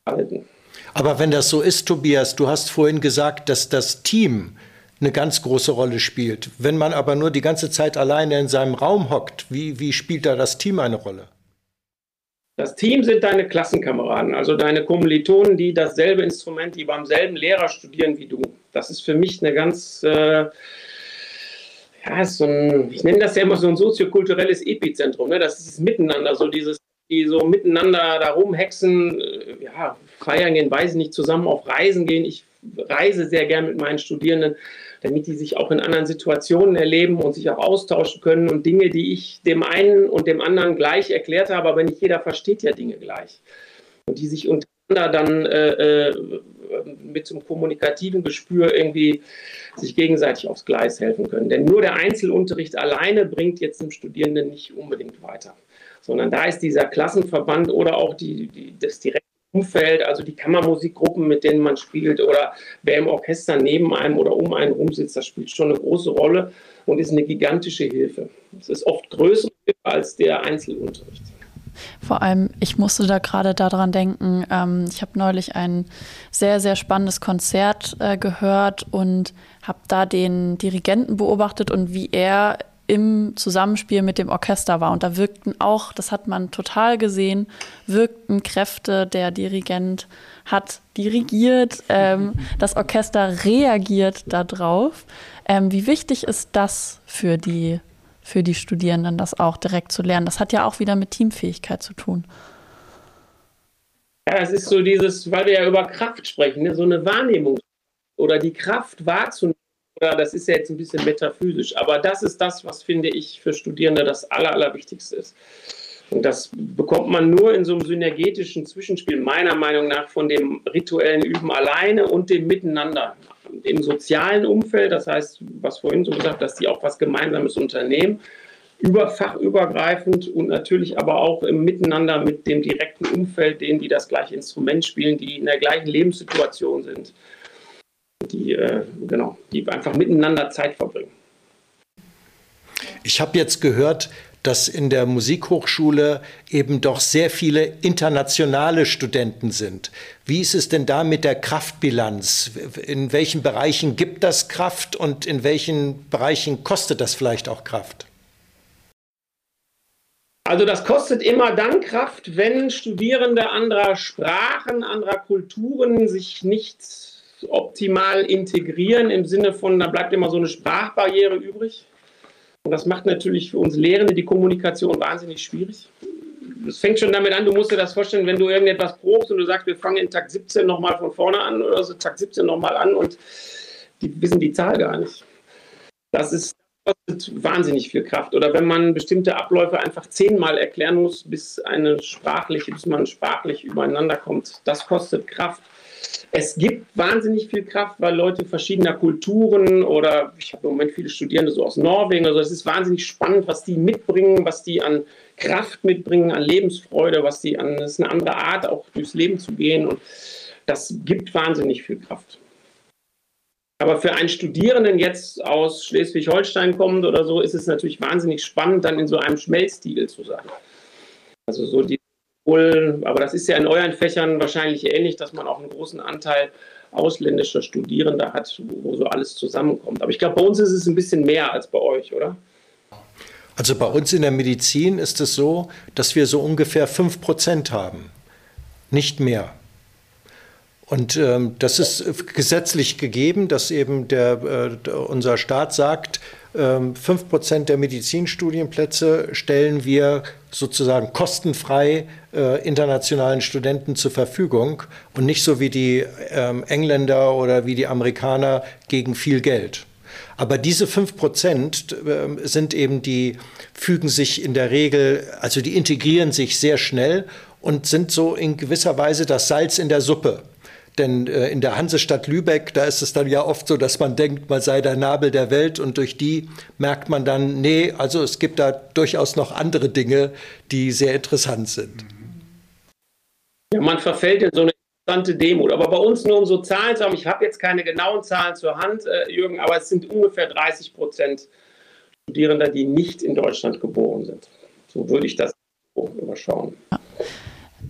halten. Aber wenn das so ist, Tobias, du hast vorhin gesagt, dass das Team eine ganz große Rolle spielt. Wenn man aber nur die ganze Zeit alleine in seinem Raum hockt, wie, wie spielt da das Team eine Rolle? Das Team sind deine Klassenkameraden, also deine Kommilitonen, die dasselbe Instrument, die beim selben Lehrer studieren wie du. Das ist für mich eine ganz, äh, ja, so ein, ich nenne das ja immer so ein soziokulturelles Epizentrum. Ne? Das ist das Miteinander, so dieses, die so miteinander da rumhexen, äh, ja, feiern gehen, weiß ich nicht, zusammen auf Reisen gehen. Ich reise sehr gern mit meinen Studierenden damit die sich auch in anderen Situationen erleben und sich auch austauschen können und Dinge, die ich dem einen und dem anderen gleich erklärt habe, aber nicht jeder versteht ja Dinge gleich. Und die sich untereinander dann äh, äh mit so einem kommunikativen Gespür irgendwie sich gegenseitig aufs Gleis helfen können. Denn nur der Einzelunterricht alleine bringt jetzt dem Studierenden nicht unbedingt weiter, sondern da ist dieser Klassenverband oder auch die, die, das direkte Umfeld, also die Kammermusikgruppen, mit denen man spielt oder wer im Orchester neben einem oder um einen rumsitzt, das spielt schon eine große Rolle und ist eine gigantische Hilfe. Es ist oft größer als der Einzelunterricht. Vor allem, ich musste da gerade daran denken, ähm, ich habe neulich ein sehr, sehr spannendes Konzert äh, gehört und habe da den Dirigenten beobachtet und wie er im Zusammenspiel mit dem Orchester war. Und da wirkten auch, das hat man total gesehen, wirkten Kräfte. Der Dirigent hat dirigiert, ähm, das Orchester reagiert darauf. Ähm, wie wichtig ist das für die, für die Studierenden, das auch direkt zu lernen? Das hat ja auch wieder mit Teamfähigkeit zu tun. Ja, es ist so dieses, weil wir ja über Kraft sprechen, ne, so eine Wahrnehmung oder die Kraft wahrzunehmen oder das ist ja jetzt ein bisschen metaphysisch, aber das ist das, was finde ich für Studierende das Aller, Allerwichtigste ist. Und das bekommt man nur in so einem synergetischen Zwischenspiel, meiner Meinung nach, von dem rituellen Üben alleine und dem Miteinander. Im sozialen Umfeld, das heißt, was vorhin so gesagt, dass die auch was Gemeinsames unternehmen, überfachübergreifend und natürlich aber auch im Miteinander mit dem direkten Umfeld, denen die das gleiche Instrument spielen, die in der gleichen Lebenssituation sind die, äh, genau, die einfach miteinander Zeit verbringen. Ich habe jetzt gehört, dass in der Musikhochschule eben doch sehr viele internationale Studenten sind. Wie ist es denn da mit der Kraftbilanz? In welchen Bereichen gibt das Kraft und in welchen Bereichen kostet das vielleicht auch Kraft? Also das kostet immer dann Kraft, wenn Studierende anderer Sprachen, anderer Kulturen sich nicht optimal integrieren im Sinne von, da bleibt immer so eine Sprachbarriere übrig. Und das macht natürlich für uns Lehrende die Kommunikation wahnsinnig schwierig. Es fängt schon damit an, du musst dir das vorstellen, wenn du irgendetwas probst und du sagst, wir fangen in Takt 17 nochmal von vorne an oder so Takt 17 nochmal an und die wissen die Zahl gar nicht. Das ist kostet wahnsinnig viel Kraft. Oder wenn man bestimmte Abläufe einfach zehnmal erklären muss, bis eine sprachliche, bis man sprachlich übereinander kommt, das kostet Kraft. Es gibt wahnsinnig viel Kraft, weil Leute verschiedener Kulturen oder ich habe im Moment viele Studierende so aus Norwegen, also es ist wahnsinnig spannend, was die mitbringen, was die an Kraft mitbringen, an Lebensfreude, was die an, das ist eine andere Art, auch durchs Leben zu gehen und das gibt wahnsinnig viel Kraft. Aber für einen Studierenden jetzt aus Schleswig-Holstein kommend oder so, ist es natürlich wahnsinnig spannend, dann in so einem Schmelztiegel zu sein. Also so die aber das ist ja in euren Fächern wahrscheinlich ähnlich, dass man auch einen großen Anteil ausländischer Studierender hat, wo so alles zusammenkommt. Aber ich glaube, bei uns ist es ein bisschen mehr als bei euch, oder? Also bei uns in der Medizin ist es so, dass wir so ungefähr 5 Prozent haben, nicht mehr. Und ähm, das ist gesetzlich gegeben, dass eben der, äh, unser Staat sagt, ähm, fünf Prozent der Medizinstudienplätze stellen wir sozusagen kostenfrei äh, internationalen Studenten zur Verfügung und nicht so wie die ähm, Engländer oder wie die Amerikaner gegen viel Geld. Aber diese fünf Prozent äh, sind eben die, fügen sich in der Regel, also die integrieren sich sehr schnell und sind so in gewisser Weise das Salz in der Suppe. Denn äh, in der Hansestadt Lübeck, da ist es dann ja oft so, dass man denkt, man sei der Nabel der Welt und durch die merkt man dann, nee, also es gibt da durchaus noch andere Dinge, die sehr interessant sind. Ja, man verfällt in so eine interessante Demut. Aber bei uns nur um so Zahlen zu haben, ich habe jetzt keine genauen Zahlen zur Hand, äh, Jürgen, aber es sind ungefähr 30 Prozent Studierender, die nicht in Deutschland geboren sind. So würde ich das überschauen.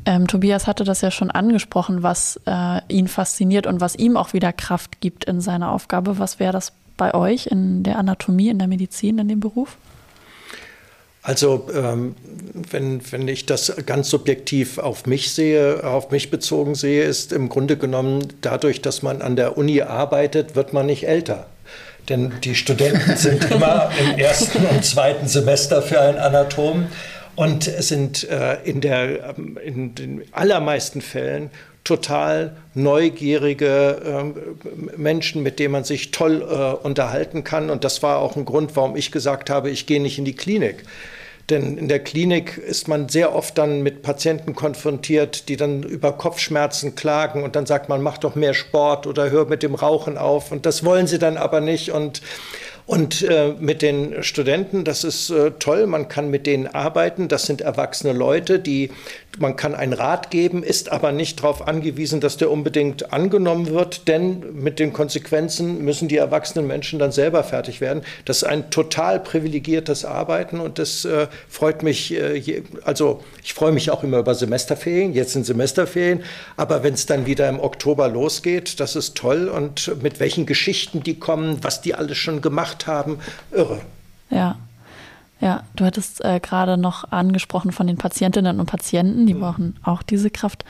Ähm, Tobias hatte das ja schon angesprochen, was äh, ihn fasziniert und was ihm auch wieder Kraft gibt in seiner Aufgabe. Was wäre das bei euch in der Anatomie, in der Medizin, in dem Beruf? Also ähm, wenn, wenn ich das ganz subjektiv auf mich sehe, auf mich bezogen sehe, ist im Grunde genommen dadurch, dass man an der Uni arbeitet, wird man nicht älter. Denn die Studenten sind immer im ersten und zweiten Semester für ein Anatom und sind äh, in, der, ähm, in den allermeisten Fällen total neugierige äh, Menschen, mit denen man sich toll äh, unterhalten kann. Und das war auch ein Grund, warum ich gesagt habe, ich gehe nicht in die Klinik. Denn in der Klinik ist man sehr oft dann mit Patienten konfrontiert, die dann über Kopfschmerzen klagen und dann sagt man, mach doch mehr Sport oder hör mit dem Rauchen auf. Und das wollen sie dann aber nicht. Und und äh, mit den Studenten, das ist äh, toll, man kann mit denen arbeiten. Das sind erwachsene Leute, die man kann einen Rat geben, ist aber nicht darauf angewiesen, dass der unbedingt angenommen wird, denn mit den Konsequenzen müssen die erwachsenen Menschen dann selber fertig werden. Das ist ein total privilegiertes Arbeiten und das äh, freut mich, äh, also ich freue mich auch immer über Semesterferien, jetzt sind Semesterferien, aber wenn es dann wieder im Oktober losgeht, das ist toll und mit welchen Geschichten die kommen, was die alles schon gemacht haben, irre. Ja. Ja, du hattest äh, gerade noch angesprochen von den Patientinnen und Patienten, die mhm. brauchen auch diese Kraft,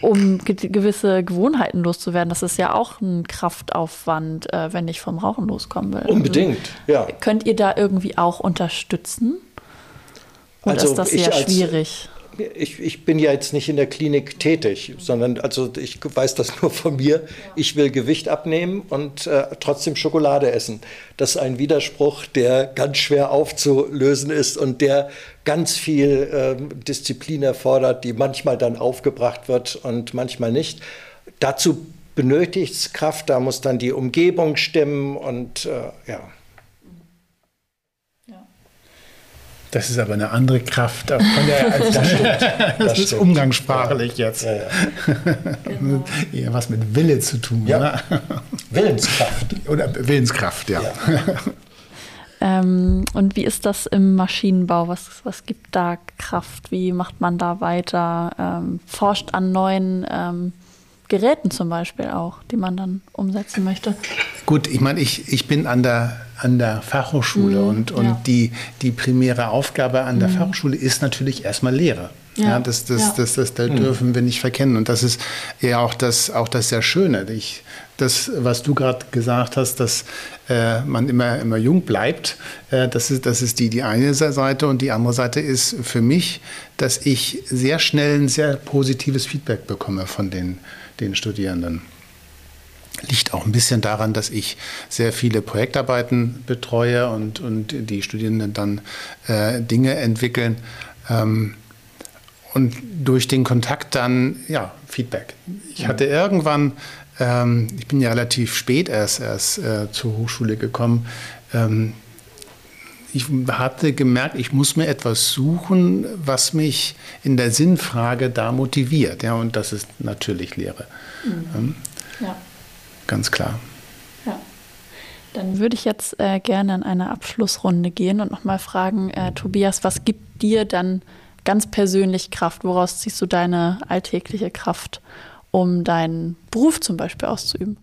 um ge gewisse Gewohnheiten loszuwerden. Das ist ja auch ein Kraftaufwand, äh, wenn ich vom Rauchen loskommen will. Unbedingt, ja. Könnt ihr da irgendwie auch unterstützen? Oder also ist das sehr schwierig? Ich, ich bin ja jetzt nicht in der Klinik tätig, sondern also ich weiß das nur von mir. Ich will Gewicht abnehmen und äh, trotzdem Schokolade essen. Das ist ein Widerspruch, der ganz schwer aufzulösen ist und der ganz viel äh, Disziplin erfordert, die manchmal dann aufgebracht wird und manchmal nicht. Dazu benötigt es Kraft, da muss dann die Umgebung stimmen und äh, ja. Das ist aber eine andere Kraft. Von der, als das, stimmt. das, das ist stimmt. umgangssprachlich ja. jetzt. Ja, ja. Genau. Eher was mit Wille zu tun. Ja. Willenskraft. Oder Willenskraft, ja. Ähm, und wie ist das im Maschinenbau? Was, was gibt da Kraft? Wie macht man da weiter? Ähm, forscht an neuen ähm, Geräten zum Beispiel auch, die man dann umsetzen möchte? Gut, ich meine, ich, ich bin an der, an der Fachhochschule mhm, und, und ja. die, die primäre Aufgabe an der mhm. Fachhochschule ist natürlich erstmal Lehre. Ja, ja das, das, ja. Das, das, das, mhm. dürfen wir nicht verkennen. Und das ist ja auch das, auch das sehr Schöne. Ich, das, was du gerade gesagt hast, dass äh, man immer, immer jung bleibt, äh, das, ist, das ist die, die eine Seite. Und die andere Seite ist für mich, dass ich sehr schnell ein sehr positives Feedback bekomme von den, den Studierenden. Liegt auch ein bisschen daran, dass ich sehr viele Projektarbeiten betreue und, und die Studierenden dann äh, Dinge entwickeln. Ähm, und durch den Kontakt dann, ja, Feedback. Ich hatte irgendwann, ähm, ich bin ja relativ spät erst, erst äh, zur Hochschule gekommen, ähm, ich hatte gemerkt, ich muss mir etwas suchen, was mich in der Sinnfrage da motiviert. Ja, und das ist natürlich Lehre. Mhm. Ähm, ja. Ganz klar. Ja. Dann würde ich jetzt äh, gerne in eine Abschlussrunde gehen und nochmal fragen, äh, Tobias, was gibt dir dann ganz persönlich Kraft? Woraus ziehst du deine alltägliche Kraft, um deinen Beruf zum Beispiel auszuüben?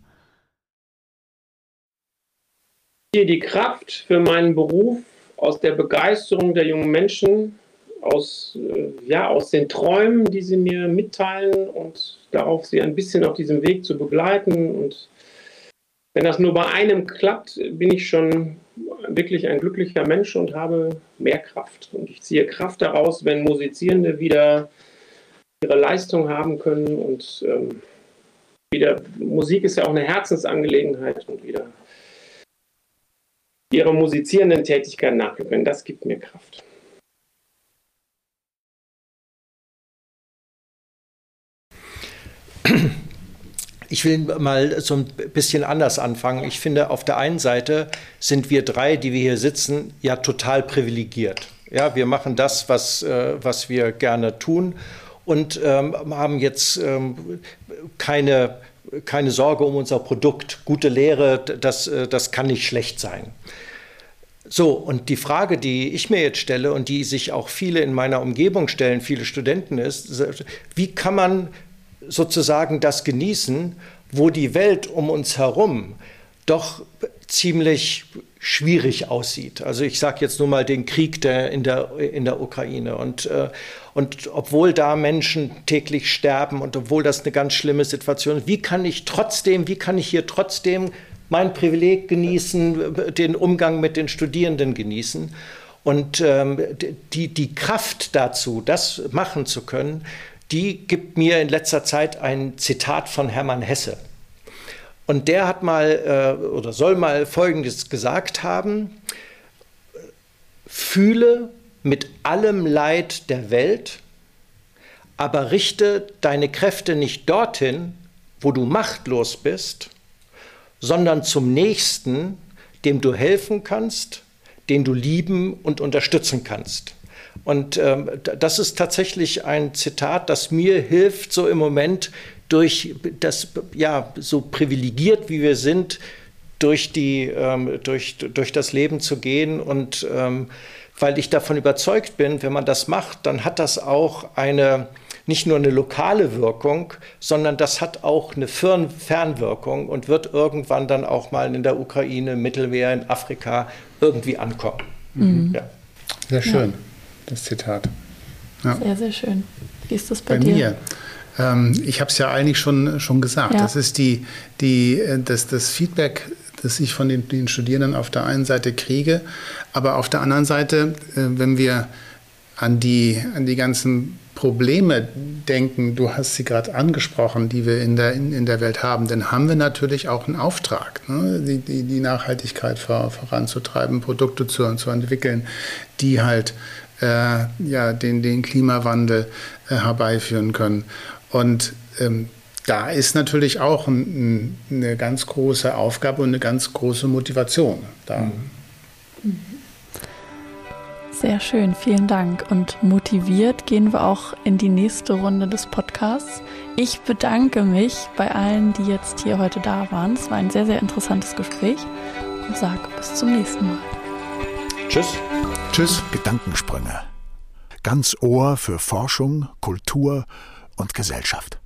Hier die Kraft für meinen Beruf aus der Begeisterung der jungen Menschen, aus, äh, ja, aus den Träumen, die sie mir mitteilen und darauf sie ein bisschen auf diesem Weg zu begleiten. Und wenn das nur bei einem klappt, bin ich schon wirklich ein glücklicher Mensch und habe mehr Kraft. Und ich ziehe Kraft daraus, wenn Musizierende wieder ihre Leistung haben können und ähm, wieder, Musik ist ja auch eine Herzensangelegenheit und wieder ihrer musizierenden Tätigkeit nachgehen Das gibt mir Kraft. Ich will mal so ein bisschen anders anfangen. Ich finde, auf der einen Seite sind wir drei, die wir hier sitzen, ja total privilegiert. Ja, wir machen das, was, äh, was wir gerne tun und ähm, haben jetzt ähm, keine, keine Sorge um unser Produkt. Gute Lehre, das, äh, das kann nicht schlecht sein. So, und die Frage, die ich mir jetzt stelle und die sich auch viele in meiner Umgebung stellen, viele Studenten, ist, wie kann man sozusagen das genießen, wo die Welt um uns herum doch ziemlich schwierig aussieht. Also ich sage jetzt nur mal den Krieg der in, der, in der Ukraine. Und, äh, und obwohl da Menschen täglich sterben und obwohl das eine ganz schlimme Situation ist, wie kann ich trotzdem, wie kann ich hier trotzdem mein Privileg genießen, den Umgang mit den Studierenden genießen. Und ähm, die, die Kraft dazu, das machen zu können, die gibt mir in letzter Zeit ein Zitat von Hermann Hesse. Und der hat mal äh, oder soll mal Folgendes gesagt haben, fühle mit allem Leid der Welt, aber richte deine Kräfte nicht dorthin, wo du machtlos bist, sondern zum Nächsten, dem du helfen kannst, den du lieben und unterstützen kannst. Und ähm, das ist tatsächlich ein Zitat, das mir hilft, so im Moment durch das, ja, so privilegiert wie wir sind, durch, die, ähm, durch, durch das Leben zu gehen und ähm, weil ich davon überzeugt bin, wenn man das macht, dann hat das auch eine, nicht nur eine lokale Wirkung, sondern das hat auch eine Fernwirkung und wird irgendwann dann auch mal in der Ukraine, Mittelmeer, in Afrika irgendwie ankommen. Mhm. Ja. Sehr schön, ja. Das Zitat. Ja. Sehr, sehr schön. Wie ist das bei, bei dir? Mir? Ähm, ich habe es ja eigentlich schon, schon gesagt. Ja. Das ist die, die, äh, das, das Feedback das ich von den, den, Studierenden auf der einen Seite kriege, aber auf der anderen Seite, äh, wenn wir an die, an die ganzen Probleme denken, du hast sie gerade angesprochen, die wir in der, in, in, der Welt haben, dann haben wir natürlich auch einen Auftrag, ne? die, die, die, Nachhaltigkeit vor, voranzutreiben, Produkte zu, zu entwickeln, die halt äh, ja, den, den Klimawandel äh, herbeiführen können. Und ähm, da ist natürlich auch ein, eine ganz große Aufgabe und eine ganz große Motivation da. Mhm. Sehr schön, vielen Dank. Und motiviert gehen wir auch in die nächste Runde des Podcasts. Ich bedanke mich bei allen, die jetzt hier heute da waren. Es war ein sehr, sehr interessantes Gespräch und sage bis zum nächsten Mal. Tschüss. Tschüss. Gedankensprünge. Ganz Ohr für Forschung, Kultur und Gesellschaft.